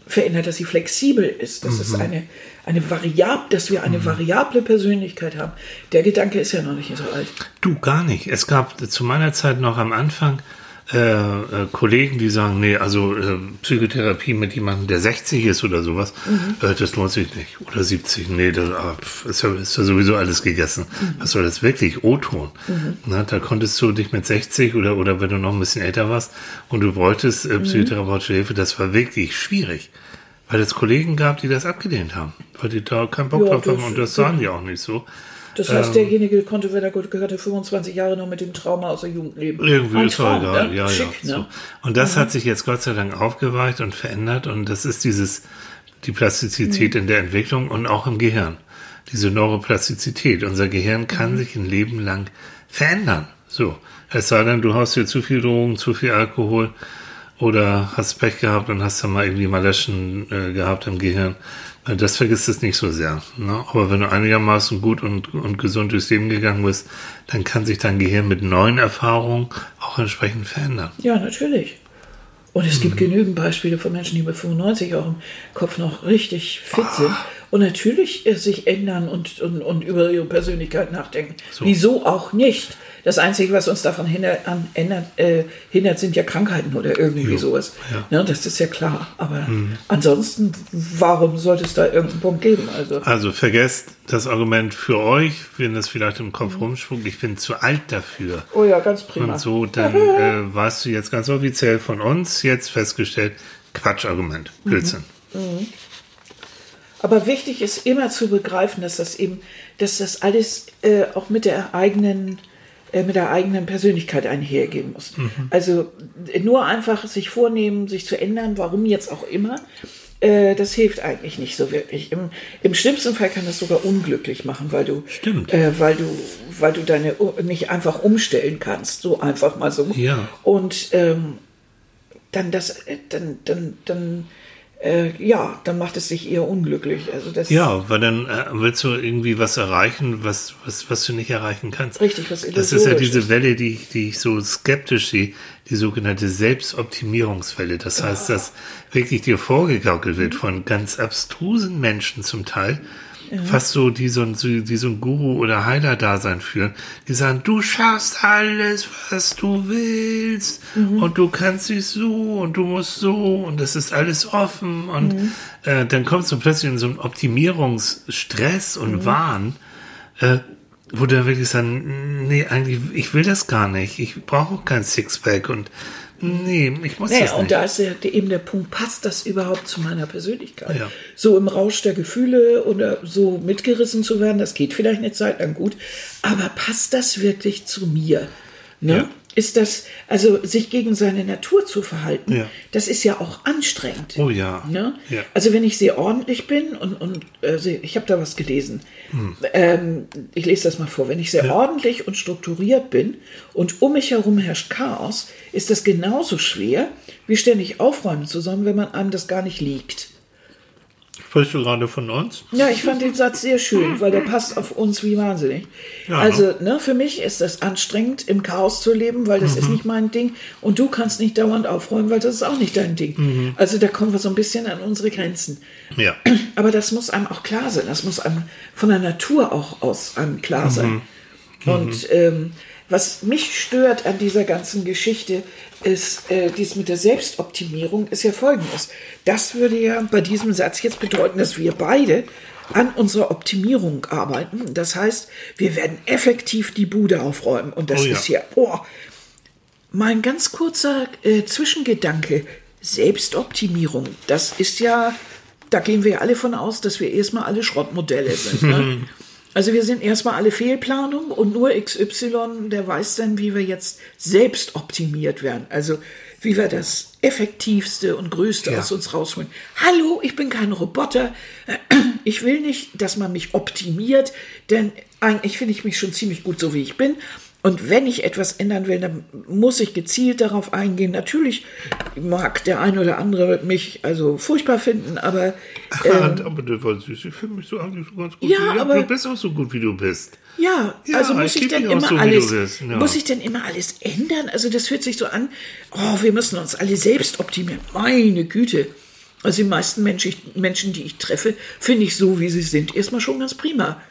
S2: verändert, dass sie flexibel ist, dass es eine, eine Variab, dass wir eine variable Persönlichkeit haben. Der Gedanke ist ja noch nicht so alt.
S1: Du, gar nicht. Es gab zu meiner Zeit noch am Anfang äh, äh, Kollegen, die sagen, nee, also äh, Psychotherapie mit jemandem, der 60 ist oder sowas, äh, das lohnt sich nicht. Oder 70, nee, das ah, ist, ja, ist ja sowieso alles gegessen. Was soll das wirklich? O-Ton. Na, da konntest du dich mit 60 oder, oder wenn du noch ein bisschen älter warst und du bräuchtest äh, psychotherapeutische Hilfe, das war wirklich schwierig. Weil es Kollegen gab, die das abgelehnt haben. Weil die da keinen Bock
S2: Ja,
S1: drauf haben und das sahen die auch nicht so.
S2: Das heißt, derjenige konnte, wenn er gut gehört hat, 25 Jahre noch mit dem Trauma aus der Jugend leben.
S1: Irgendwie
S2: Ein
S1: ist
S2: Traum,
S1: egal.
S2: ne?
S1: Ja,
S2: Schick,
S1: ja. So.
S2: ne?
S1: Und das hat sich jetzt Gott sei Dank aufgeweicht und verändert. Und das ist dieses, die Plastizität
S2: Mhm.
S1: in der Entwicklung und auch im Gehirn. Diese Neuroplastizität. Unser Gehirn kann
S2: Mhm.
S1: sich ein Leben lang verändern. So. Es sei denn, du hast dir zu viel Drogen, zu viel Alkohol oder hast Pech gehabt und hast dann mal irgendwie mal Löschen äh, gehabt im Gehirn. Äh, Das vergisst es nicht so sehr. Ne? Aber wenn du einigermaßen gut und, und gesund durchs Leben gegangen bist, dann kann sich dein Gehirn mit neuen Erfahrungen auch entsprechend verändern.
S2: Ja, natürlich. Und es
S1: Mhm.
S2: gibt genügend Beispiele von Menschen, die mit 95 auch im Kopf noch richtig fit sind und natürlich äh, sich ändern und, und, und über ihre Persönlichkeit nachdenken. Wieso auch nicht? Das Einzige, was uns davon hindert, an, ändert, äh, hindert sind ja Krankheiten oder irgendwie sowas. Ne, das ist ja klar. Aber
S1: Mhm.
S2: ansonsten, warum sollte es da irgendeinen Punkt geben? Also,
S1: Also vergesst das Argument für euch, wenn das vielleicht im Kopf rumspuckt, ich bin zu alt dafür.
S2: oh ja, ganz prima.
S1: Und so, dann äh, warst du jetzt ganz offiziell von uns jetzt festgestellt, Quatschargument, Blödsinn.
S2: Aber wichtig ist immer zu begreifen, dass das eben, dass das alles äh, auch mit der eigenen, mit der eigenen Persönlichkeit einhergehen muss. Also äh, nur einfach sich vornehmen, sich zu ändern, warum jetzt auch immer, äh, das hilft eigentlich nicht so wirklich. Im, Im schlimmsten Fall kann das sogar unglücklich machen, weil du. Äh, weil du, weil du deine nicht einfach umstellen kannst, so einfach mal so.
S1: Ja.
S2: Und ähm, dann das, äh, dann, dann, dann, äh, ja, dann macht es dich eher unglücklich. Also das
S1: Ja, weil dann äh, willst du irgendwie was erreichen, was, was, was du nicht erreichen kannst.
S2: Richtig, was
S1: Das ist ja diese. Welle, die, ich- die ich so skeptisch sehe, die sogenannte Selbstoptimierungswelle. Das heißt, dass wirklich dir vorgegaukelt wird von ganz abstrusen Menschen zum Teil, fast so, die so, ein, die so ein Guru oder Heiler-Dasein führen, die sagen, du schaffst alles, was du willst. Und du kannst dich so und du musst so. Und das ist alles offen. Und äh, dann kommst du plötzlich in so einen Optimierungsstress und Wahn, äh, wo du dann wirklich sagen, nee, eigentlich, ich will das gar nicht. Ich brauche auch kein Sixpack. Und nee, ich muss
S2: Naja,
S1: das
S2: und
S1: nicht.
S2: da ist ja eben der Punkt, passt das überhaupt zu meiner Persönlichkeit?
S1: Ja.
S2: So im Rausch der Gefühle oder so mitgerissen zu werden, das geht vielleicht eine Zeit lang gut, aber passt das wirklich zu mir? Ne?
S1: Ja.
S2: Ist das, also sich gegen seine Natur zu verhalten,
S1: Ja.
S2: das ist ja auch anstrengend.
S1: Oh ja.
S2: Ne?
S1: Ja.
S2: Also wenn ich sehr ordentlich bin und, und sehr- ich habe da was gelesen.
S1: Hm.
S2: Ähm, ich lese das mal vor. Wenn ich sehr ordentlich und strukturiert bin und um mich herum herrscht Chaos, ist das genauso schwer, wie ständig aufräumen zusammen, wenn man einem das gar nicht liegt.
S1: Sprichst du gerade von uns?
S2: Ja, ich fand den Satz sehr schön, weil der passt auf uns wie wahnsinnig.
S1: Ja,
S2: also, ne, für mich ist das anstrengend, im Chaos zu leben, weil das
S1: Mhm.
S2: ist nicht mein Ding. Und du kannst nicht dauernd aufräumen, weil das ist auch nicht dein Ding.
S1: Mhm.
S2: Also, da kommen wir so ein bisschen an unsere Grenzen.
S1: Ja.
S2: Aber das muss einem auch klar sein. Das muss einem von der Natur auch aus einem klar sein. Und ähm, was mich stört an dieser ganzen Geschichte ist, äh, dies mit der Selbstoptimierung, ist ja folgendes. Das würde ja bei diesem Satz jetzt bedeuten, dass wir beide an unserer Optimierung arbeiten. Das heißt, wir werden effektiv die Bude aufräumen. Und das
S1: Oh ja.
S2: ist ja, oh, mein ganz kurzer äh, Zwischengedanke, Selbstoptimierung, das ist ja, da gehen wir ja alle von aus, dass wir erstmal alle Schrottmodelle sind. Ne? Also wir sind erstmal alle Fehlplanung und nur XY, der weiß dann, wie wir jetzt selbst optimiert werden. Also wie wir das Effektivste und Größte
S1: Ja.
S2: aus uns rausholen. Hallo, ich bin kein Roboter. Ich will nicht, dass man mich optimiert, denn eigentlich finde ich mich schon ziemlich gut so, wie ich bin. Und wenn ich etwas ändern will, dann muss ich gezielt darauf eingehen. Natürlich mag der eine oder andere mich also furchtbar finden, aber
S1: Ähm, aber du war süß. Ich finde mich so eigentlich so ganz gut.
S2: Ja,
S1: wie,
S2: aber-
S1: du bist auch so gut, wie du bist.
S2: Ja,
S1: Ja,
S2: also muss
S1: ich
S2: ich
S1: auch
S2: immer
S1: so,
S2: alles,
S1: ja.
S2: muss ich denn immer alles ändern? Also das hört sich so an, oh, wir müssen uns alle selbst optimieren. Meine Güte. Also die meisten Menschen, Menschen, die ich treffe, finde ich so, wie sie sind, erstmal schon ganz prima.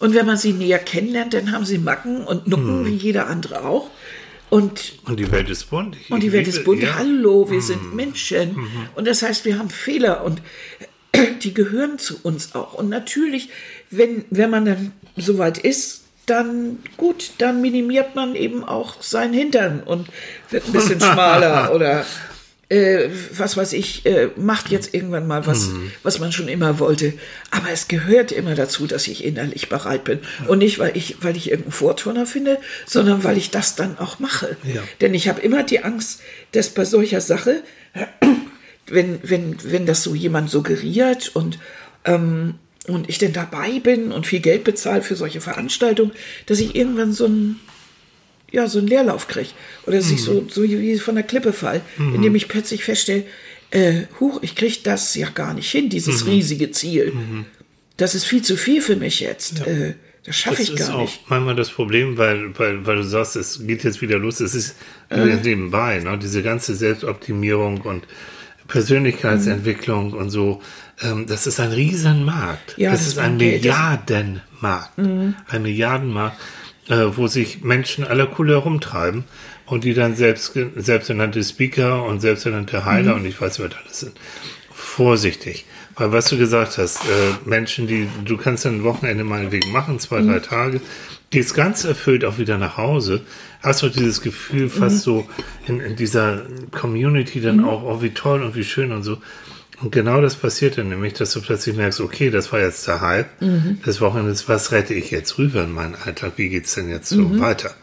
S2: Und wenn man sie näher kennenlernt, dann haben sie Macken und Nucken, wie jeder andere auch. Und,
S1: Und die Welt ist bunt. Ich
S2: und die Welt
S1: liebe-
S2: ist bunt.
S1: ja.
S2: Hallo, wir sind Menschen. Und das heißt, wir haben Fehler und die gehören zu uns auch. Und natürlich, wenn, wenn man dann soweit ist, dann gut, dann minimiert man eben auch seinen Hintern und wird ein bisschen schmaler oder äh, was weiß ich, äh, macht jetzt irgendwann mal was, was man schon immer wollte. Aber es gehört immer dazu, dass ich innerlich bereit bin. Und nicht, weil ich, weil ich irgendeinen Vorturner finde, sondern weil ich das dann auch mache.
S1: Ja.
S2: Denn ich habe immer die Angst, dass bei solcher Sache, wenn, wenn, wenn das so jemand suggeriert und, ähm, und ich denn dabei bin und viel Geld bezahle für solche Veranstaltungen, dass ich irgendwann so ein ja, so einen Leerlauf kriege. Oder dass ich so, so wie von der Klippe fall, indem ich plötzlich feststelle, äh, huch, ich kriege das ja gar nicht hin, dieses riesige Ziel. Das ist viel zu viel für mich jetzt. Äh, das schaffe
S1: Das
S2: ich
S1: ist
S2: gar
S1: auch
S2: nicht.
S1: manchmal das Problem, weil, weil, weil du sagst, es geht jetzt wieder los. Es ist
S2: Äh.
S1: nebenbei, ne? diese ganze Selbstoptimierung und Persönlichkeitsentwicklung und so. Ähm, das ist ein Riesenmarkt.
S2: Ja,
S1: das,
S2: das
S1: ist ein
S2: Geld ist-
S1: Milliardenmarkt. Ein Milliardenmarkt, äh, wo sich Menschen aller Coole herumtreiben und die dann selbst, selbsternannte Speaker und selbsternannte Heiler und ich weiß, was alles sind. Vorsichtig. Weil was du gesagt hast, äh, Menschen, die, du kannst dann ein Wochenende meinetwegen machen, zwei, drei Tage, gehst ganz erfüllt auch wieder nach Hause, hast du dieses Gefühl fast so in, in dieser Community dann auch, oh wie toll und wie schön und so. Und genau das passiert dann nämlich, dass du plötzlich merkst, okay, das war jetzt der Hype des Wochenendes, was rette ich jetzt rüber in meinen Alltag, wie geht's denn jetzt so weiter?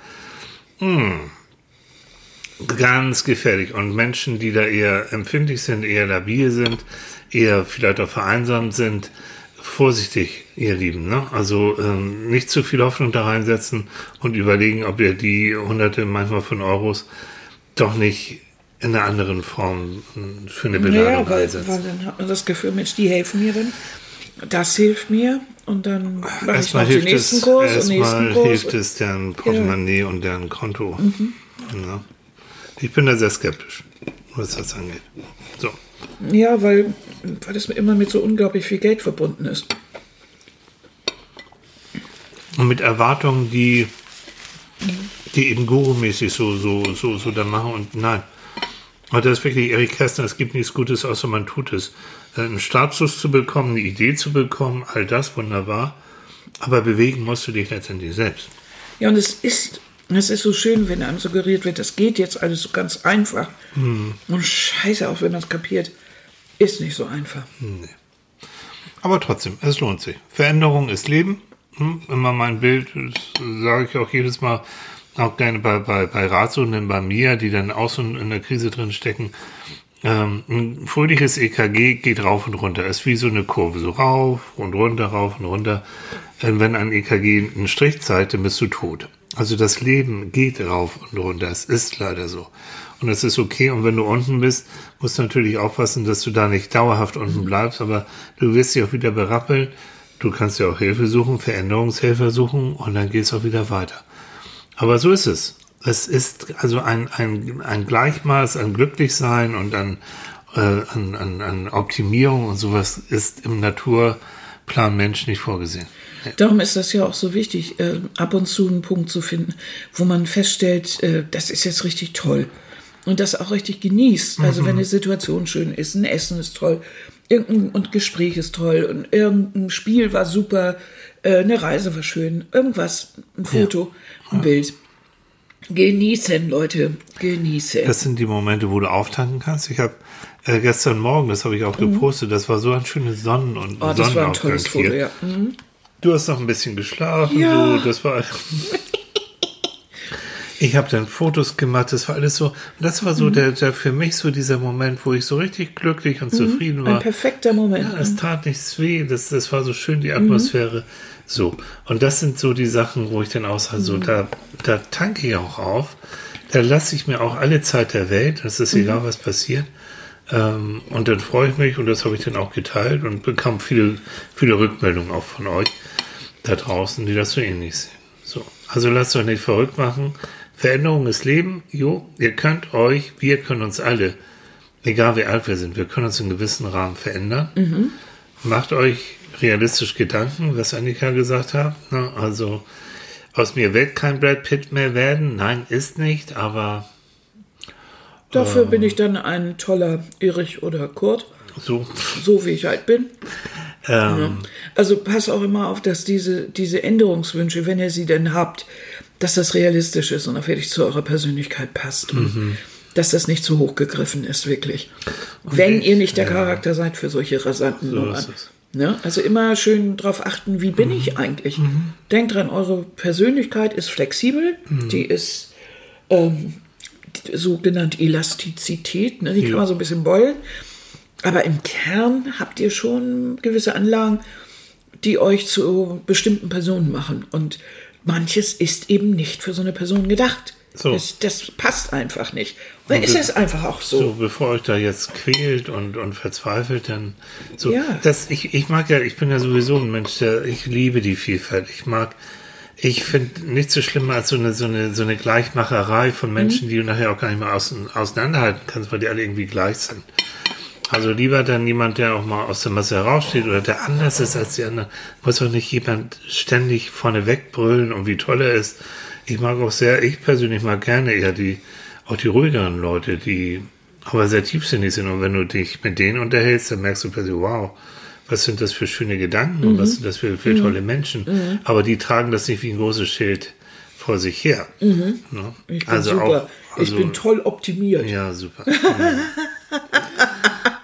S1: Ganz gefährlich. Und Menschen, die da eher empfindlich sind, eher labil sind, eher vielleicht auch vereinsamt sind, vorsichtig, ihr Lieben. Ne? Also ähm, nicht zu viel Hoffnung da reinsetzen und überlegen, ob ihr die Hunderte manchmal von Euros doch nicht in einer anderen Form äh, für eine Beladung
S2: Ja, weil,
S1: einsetzt.
S2: weil dann hat man das Gefühl, Mensch, die helfen mir dann. Das hilft mir. Und dann mache ich noch den nächsten
S1: es,
S2: Kurs und
S1: erstmal
S2: nächsten Kurs.
S1: hilft es deren Portemonnaie und deren Konto.
S2: Mhm.
S1: Ja. Ich bin da sehr skeptisch, was das angeht. So.
S2: Ja, weil, weil das immer mit so unglaublich viel Geld verbunden ist.
S1: Und mit Erwartungen, die, die eben Guru-mäßig so, so, so, so da machen und nein. Aber das ist wirklich Erik Kästner, es gibt nichts Gutes, außer man tut es. Äh, Einen Startschuss zu bekommen, eine Idee zu bekommen, all das wunderbar. Aber bewegen musst du dich letztendlich selbst.
S2: Ja, und es ist, es ist so schön, wenn einem suggeriert wird, das geht jetzt alles so ganz einfach. Und scheiße, auch wenn man es kapiert, ist nicht so einfach.
S1: Aber trotzdem, es lohnt sich. Veränderung ist Leben. Hm? Immer mein Bild, das sage ich auch jedes Mal, auch gerne bei, bei, bei Ratsuchenden, bei mir, die dann auch so in der Krise drin stecken. Ähm, ein fröhliches EKG geht rauf und runter. Ist wie so eine Kurve, so rauf und runter, rauf und runter. Äh, wenn ein EKG einen Strich zeigt, dann bist du tot. Also das Leben geht rauf und runter. Es ist leider so. Und es ist okay. Und wenn du unten bist, musst du natürlich aufpassen, dass du da nicht dauerhaft unten bleibst. Aber du wirst dich auch wieder berappeln. Du kannst ja auch Hilfe suchen, Veränderungshelfer suchen und dann geht es auch wieder weiter. Aber so ist es. Es ist also ein, ein, ein Gleichmaß an Glücklichsein und an, äh, an, an, an Optimierung und sowas ist im Naturplan Mensch nicht vorgesehen.
S2: Darum ist das ja auch so wichtig, äh, ab und zu einen Punkt zu finden, wo man feststellt, äh, das ist jetzt richtig toll. Und das auch richtig genießt. Also wenn eine Situation schön ist, ein Essen ist toll, irgendein und Gespräch ist toll und irgendein Spiel war super, äh, eine Reise war schön, irgendwas, ein Foto, ein Bild. Genießen, Leute, genießen.
S1: Das sind die Momente, wo du auftanken kannst. Ich habe äh, gestern Morgen, das habe ich auch gepostet, das war so ein schönes Sonnen- und
S2: Mhm. oh, das war ein tolles Foto, ja. Mhm.
S1: Du hast noch ein bisschen geschlafen,
S2: Ja.
S1: so, das war. Ich habe dann Fotos gemacht, das war alles so. Das war
S2: Mhm.
S1: so der, der für mich so dieser Moment, wo ich so richtig glücklich und zufrieden
S2: Mhm. Ein
S1: war.
S2: perfekter Moment.
S1: Ja, es tat nichts weh, das, das war so schön, die Atmosphäre. So. Und das sind so die Sachen, wo ich dann auch sage, so, da, da tanke ich auch auf. Da lasse ich mir auch alle Zeit der Welt, es ist egal, was passiert. Ähm, und dann freue ich mich und das habe ich dann auch geteilt und bekam viele, viele Rückmeldungen auch von euch da draußen, die das so ähnlich sehen. So. Also lasst euch nicht verrückt machen. Veränderung ist Leben. Jo, ihr könnt euch, wir können uns alle egal wie alt wir sind, wir können uns in gewissen Rahmen verändern.
S2: Mhm.
S1: Macht euch realistisch Gedanken, was Annika gesagt hat. Ne? Also aus mir wird kein Brad Pitt mehr werden. Nein, ist nicht, aber
S2: Dafür bin ich dann ein toller Erich oder Kurt,
S1: so.
S2: so wie ich halt bin.
S1: Ähm,
S2: Also pass auch immer auf, dass diese, diese Änderungswünsche, wenn ihr sie denn habt, dass das realistisch ist und auch wirklich zu eurer Persönlichkeit passt. Und dass das nicht zu hoch gegriffen ist, wirklich. wenn
S1: ich-
S2: ihr nicht der
S1: ja.
S2: Charakter seid für solche rasanten
S1: So
S2: Nummern. Ne? Also immer schön drauf achten, wie bin ich eigentlich? Denkt dran, eure Persönlichkeit ist flexibel, die ist ähm, die sogenannte Elastizität, ne? die kann
S1: Ja.
S2: man so ein bisschen beulen. Aber im Kern habt ihr schon gewisse Anlagen, die euch zu bestimmten Personen machen. Und manches ist eben nicht für so eine Person gedacht.
S1: So.
S2: Das, das passt einfach nicht. Und dann ist
S1: das-
S2: es einfach auch so.
S1: So, bevor euch da jetzt quält und, und verzweifelt, dann so.
S2: Ja.
S1: Das, ich, ich mag ja, ich bin ja sowieso ein Mensch, der, ich liebe die Vielfalt. Ich mag, ich finde nichts so schlimm als so eine, so eine, so eine Gleichmacherei von Menschen, die du nachher auch gar nicht mehr auseinanderhalten kannst, weil die alle irgendwie gleich sind. Also lieber dann jemand, der auch mal aus der Masse heraussteht oder der anders ist als die anderen. Muss auch nicht jemand ständig vorne wegbrüllen und wie toll er ist. Ich mag auch sehr, ich persönlich mag gerne eher die, auch die ruhigeren Leute, die aber sehr tiefsinnig sind. Und wenn du dich mit denen unterhältst, dann merkst du plötzlich, wow, was sind das für schöne Gedanken und was sind das für, für tolle Menschen. Aber die tragen das nicht wie ein großes Schild vor sich her. Ne?
S2: Ich bin super. ich bin toll optimiert.
S1: Ja, super.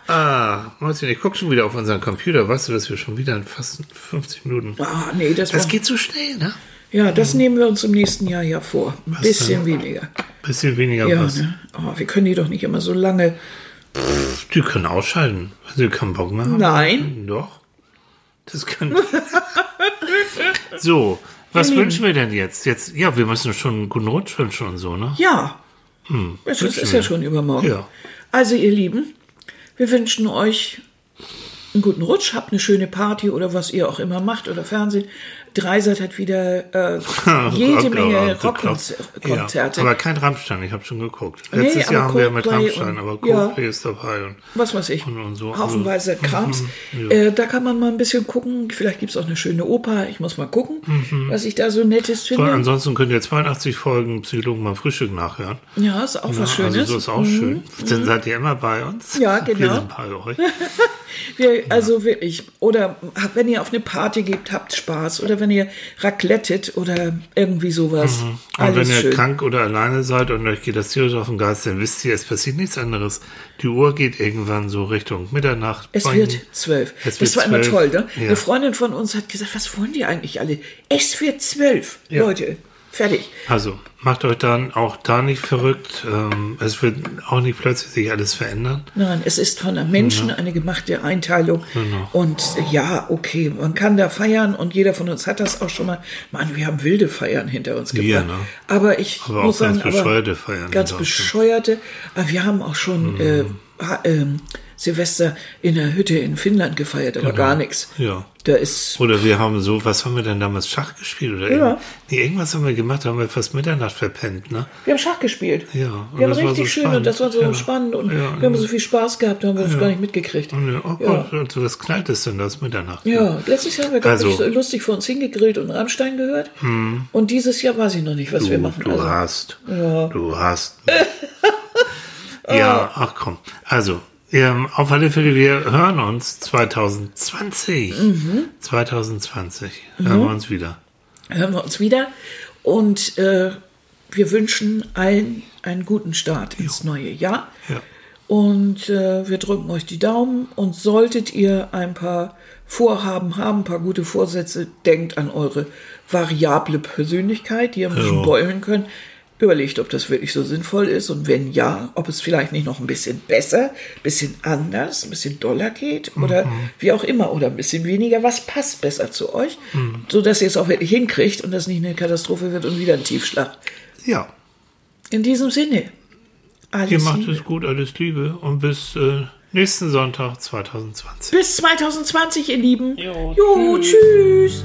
S1: ah, Martin, ich gucke schon wieder auf unseren Computer. Weißt du, dass wir schon wieder in fast 50 Minuten.
S2: Ah, nee, das,
S1: Das geht so schnell, ne?
S2: Ja, das nehmen wir uns im nächsten Jahr ja vor. Ein bisschen weniger.
S1: Bisschen weniger
S2: Ja,
S1: was.
S2: ne? oh, wir können die doch nicht immer so lange.
S1: Die können ausschalten, wenn sie keinen Bock mehr haben.
S2: Nein.
S1: Doch. Das können. so, was
S2: Lieben.
S1: wünschen wir denn jetzt? Jetzt, ja, wir müssen schon einen guten Rutsch wünschen und so, ne?
S2: Ja. das ist, ist ja schon übermorgen.
S1: Ja.
S2: Also, ihr Lieben, wir wünschen euch einen guten Rutsch, habt eine schöne Party oder was ihr auch immer macht oder Fernsehen. Dreisat hat wieder äh, jede
S1: Rock-
S2: Menge
S1: Rock-
S2: Rockkonzerte.
S1: Ja, aber kein Rammstein, ich habe schon geguckt.
S2: Nee,
S1: Letztes
S2: aber
S1: Jahr haben wir mit Rammstein,
S2: und-
S1: aber
S2: ja.
S1: Coldplay ist dabei. Und
S2: was weiß ich,
S1: Und- und so.
S2: haufenweise
S1: Also,
S2: Krams.
S1: mhm,
S2: äh, da kann man mal ein bisschen gucken. Vielleicht gibt es auch eine schöne Oper. Ich muss mal gucken, was ich da so Nettes finde.
S1: ansonsten könnt ihr 82 Folgen Psychologen beim Frühstück nachhören.
S2: Ja, ist auch was Schönes. Mhm.
S1: Also so ist auch schön. Dann seid ihr immer bei uns.
S2: Ja,
S1: Wir
S2: genau.
S1: sind bei euch.
S2: Wir, also wirklich, oder wenn ihr auf eine Party geht, habt Spaß. Oder wenn ihr raclettet oder irgendwie sowas.
S1: Mhm. Und
S2: Alles
S1: wenn ihr
S2: schön.
S1: krank oder alleine seid und euch geht das tierisch auf den Geist, dann wisst ihr, es passiert nichts anderes. Die Uhr geht irgendwann so Richtung Mitternacht.
S2: Es
S1: Boing.
S2: wird zwölf.
S1: Es
S2: das
S1: wird
S2: war immer
S1: zwölf.
S2: toll, ne?
S1: Ja.
S2: Eine Freundin von uns hat gesagt, was wollen die eigentlich alle? Es wird zwölf.
S1: Ja.
S2: Leute, fertig.
S1: Also, macht euch dann auch da nicht verrückt. Ähm, es wird auch nicht plötzlich sich alles verändern.
S2: Nein, es ist von einem Menschen eine gemachte Einteilung.
S1: Genau.
S2: Und ja, okay, man kann da feiern und jeder von uns hat das auch schon mal. Mann, wir haben wilde Feiern hinter uns gebracht.
S1: Ja, ne?
S2: Aber ich
S1: Aber
S2: muss
S1: auch ganz
S2: sagen,
S1: bescheuerte
S2: aber
S1: Feiern
S2: Ganz bescheuerte. Aber wir haben auch schon
S1: Mhm.
S2: äh, ähm, Silvester in der Hütte in Finnland gefeiert, aber gar nichts.
S1: Genau. Ja.
S2: Da ist
S1: Oder wir haben so, was haben wir denn damals Schach gespielt? Oder
S2: Ja.
S1: irgend- nee, irgendwas haben wir gemacht, haben wir fast Mitternacht verpennt, ne?
S2: Wir haben Schach gespielt.
S1: Ja, und
S2: Wir haben
S1: das war
S2: richtig
S1: so
S2: schön
S1: spannend.
S2: und das war so
S1: Ja.
S2: spannend und
S1: Ja,
S2: wir haben so viel Spaß gehabt, da haben wir das gar nicht mitgekriegt.
S1: Oh. Gott, also was knallt es denn das Mitternacht?
S2: Ja, letztes Jahr haben wir,
S1: Also-
S2: so lustig vor uns hingegrillt und Rammstein gehört. Und dieses Jahr weiß ich noch nicht, was wir
S1: Du,
S2: machen.
S1: du
S2: Also,
S1: hast. Du hast. ja, ach komm. Also, ähm, auf alle Fälle, wir hören uns 2020.
S2: Mhm.
S1: 2020 hören wir uns wieder.
S2: hören wir uns wieder. Und äh, wir wünschen allen einen guten Start ins neue Jahr.
S1: Ja.
S2: Und äh, wir drücken euch die Daumen. Und solltet ihr ein paar Vorhaben haben, ein paar gute Vorsätze, denkt an eure variable Persönlichkeit, die ihr ein bisschen beulen könnt. Überlegt, ob das wirklich so sinnvoll ist und wenn ja, ob es vielleicht nicht noch ein bisschen besser, ein bisschen anders, ein bisschen doller geht oder wie auch immer oder ein bisschen weniger. Was passt besser zu euch, so dass ihr es auch wirklich hinkriegt und das nicht eine Katastrophe wird und wieder ein Tiefschlag.
S1: Ja.
S2: In diesem Sinne, alles
S1: Ihr macht
S2: Liebe.
S1: es gut, alles Liebe und bis äh, nächsten Sonntag 2020.
S2: Bis 2020, ihr Lieben.
S1: Jo,
S2: jo tschüss.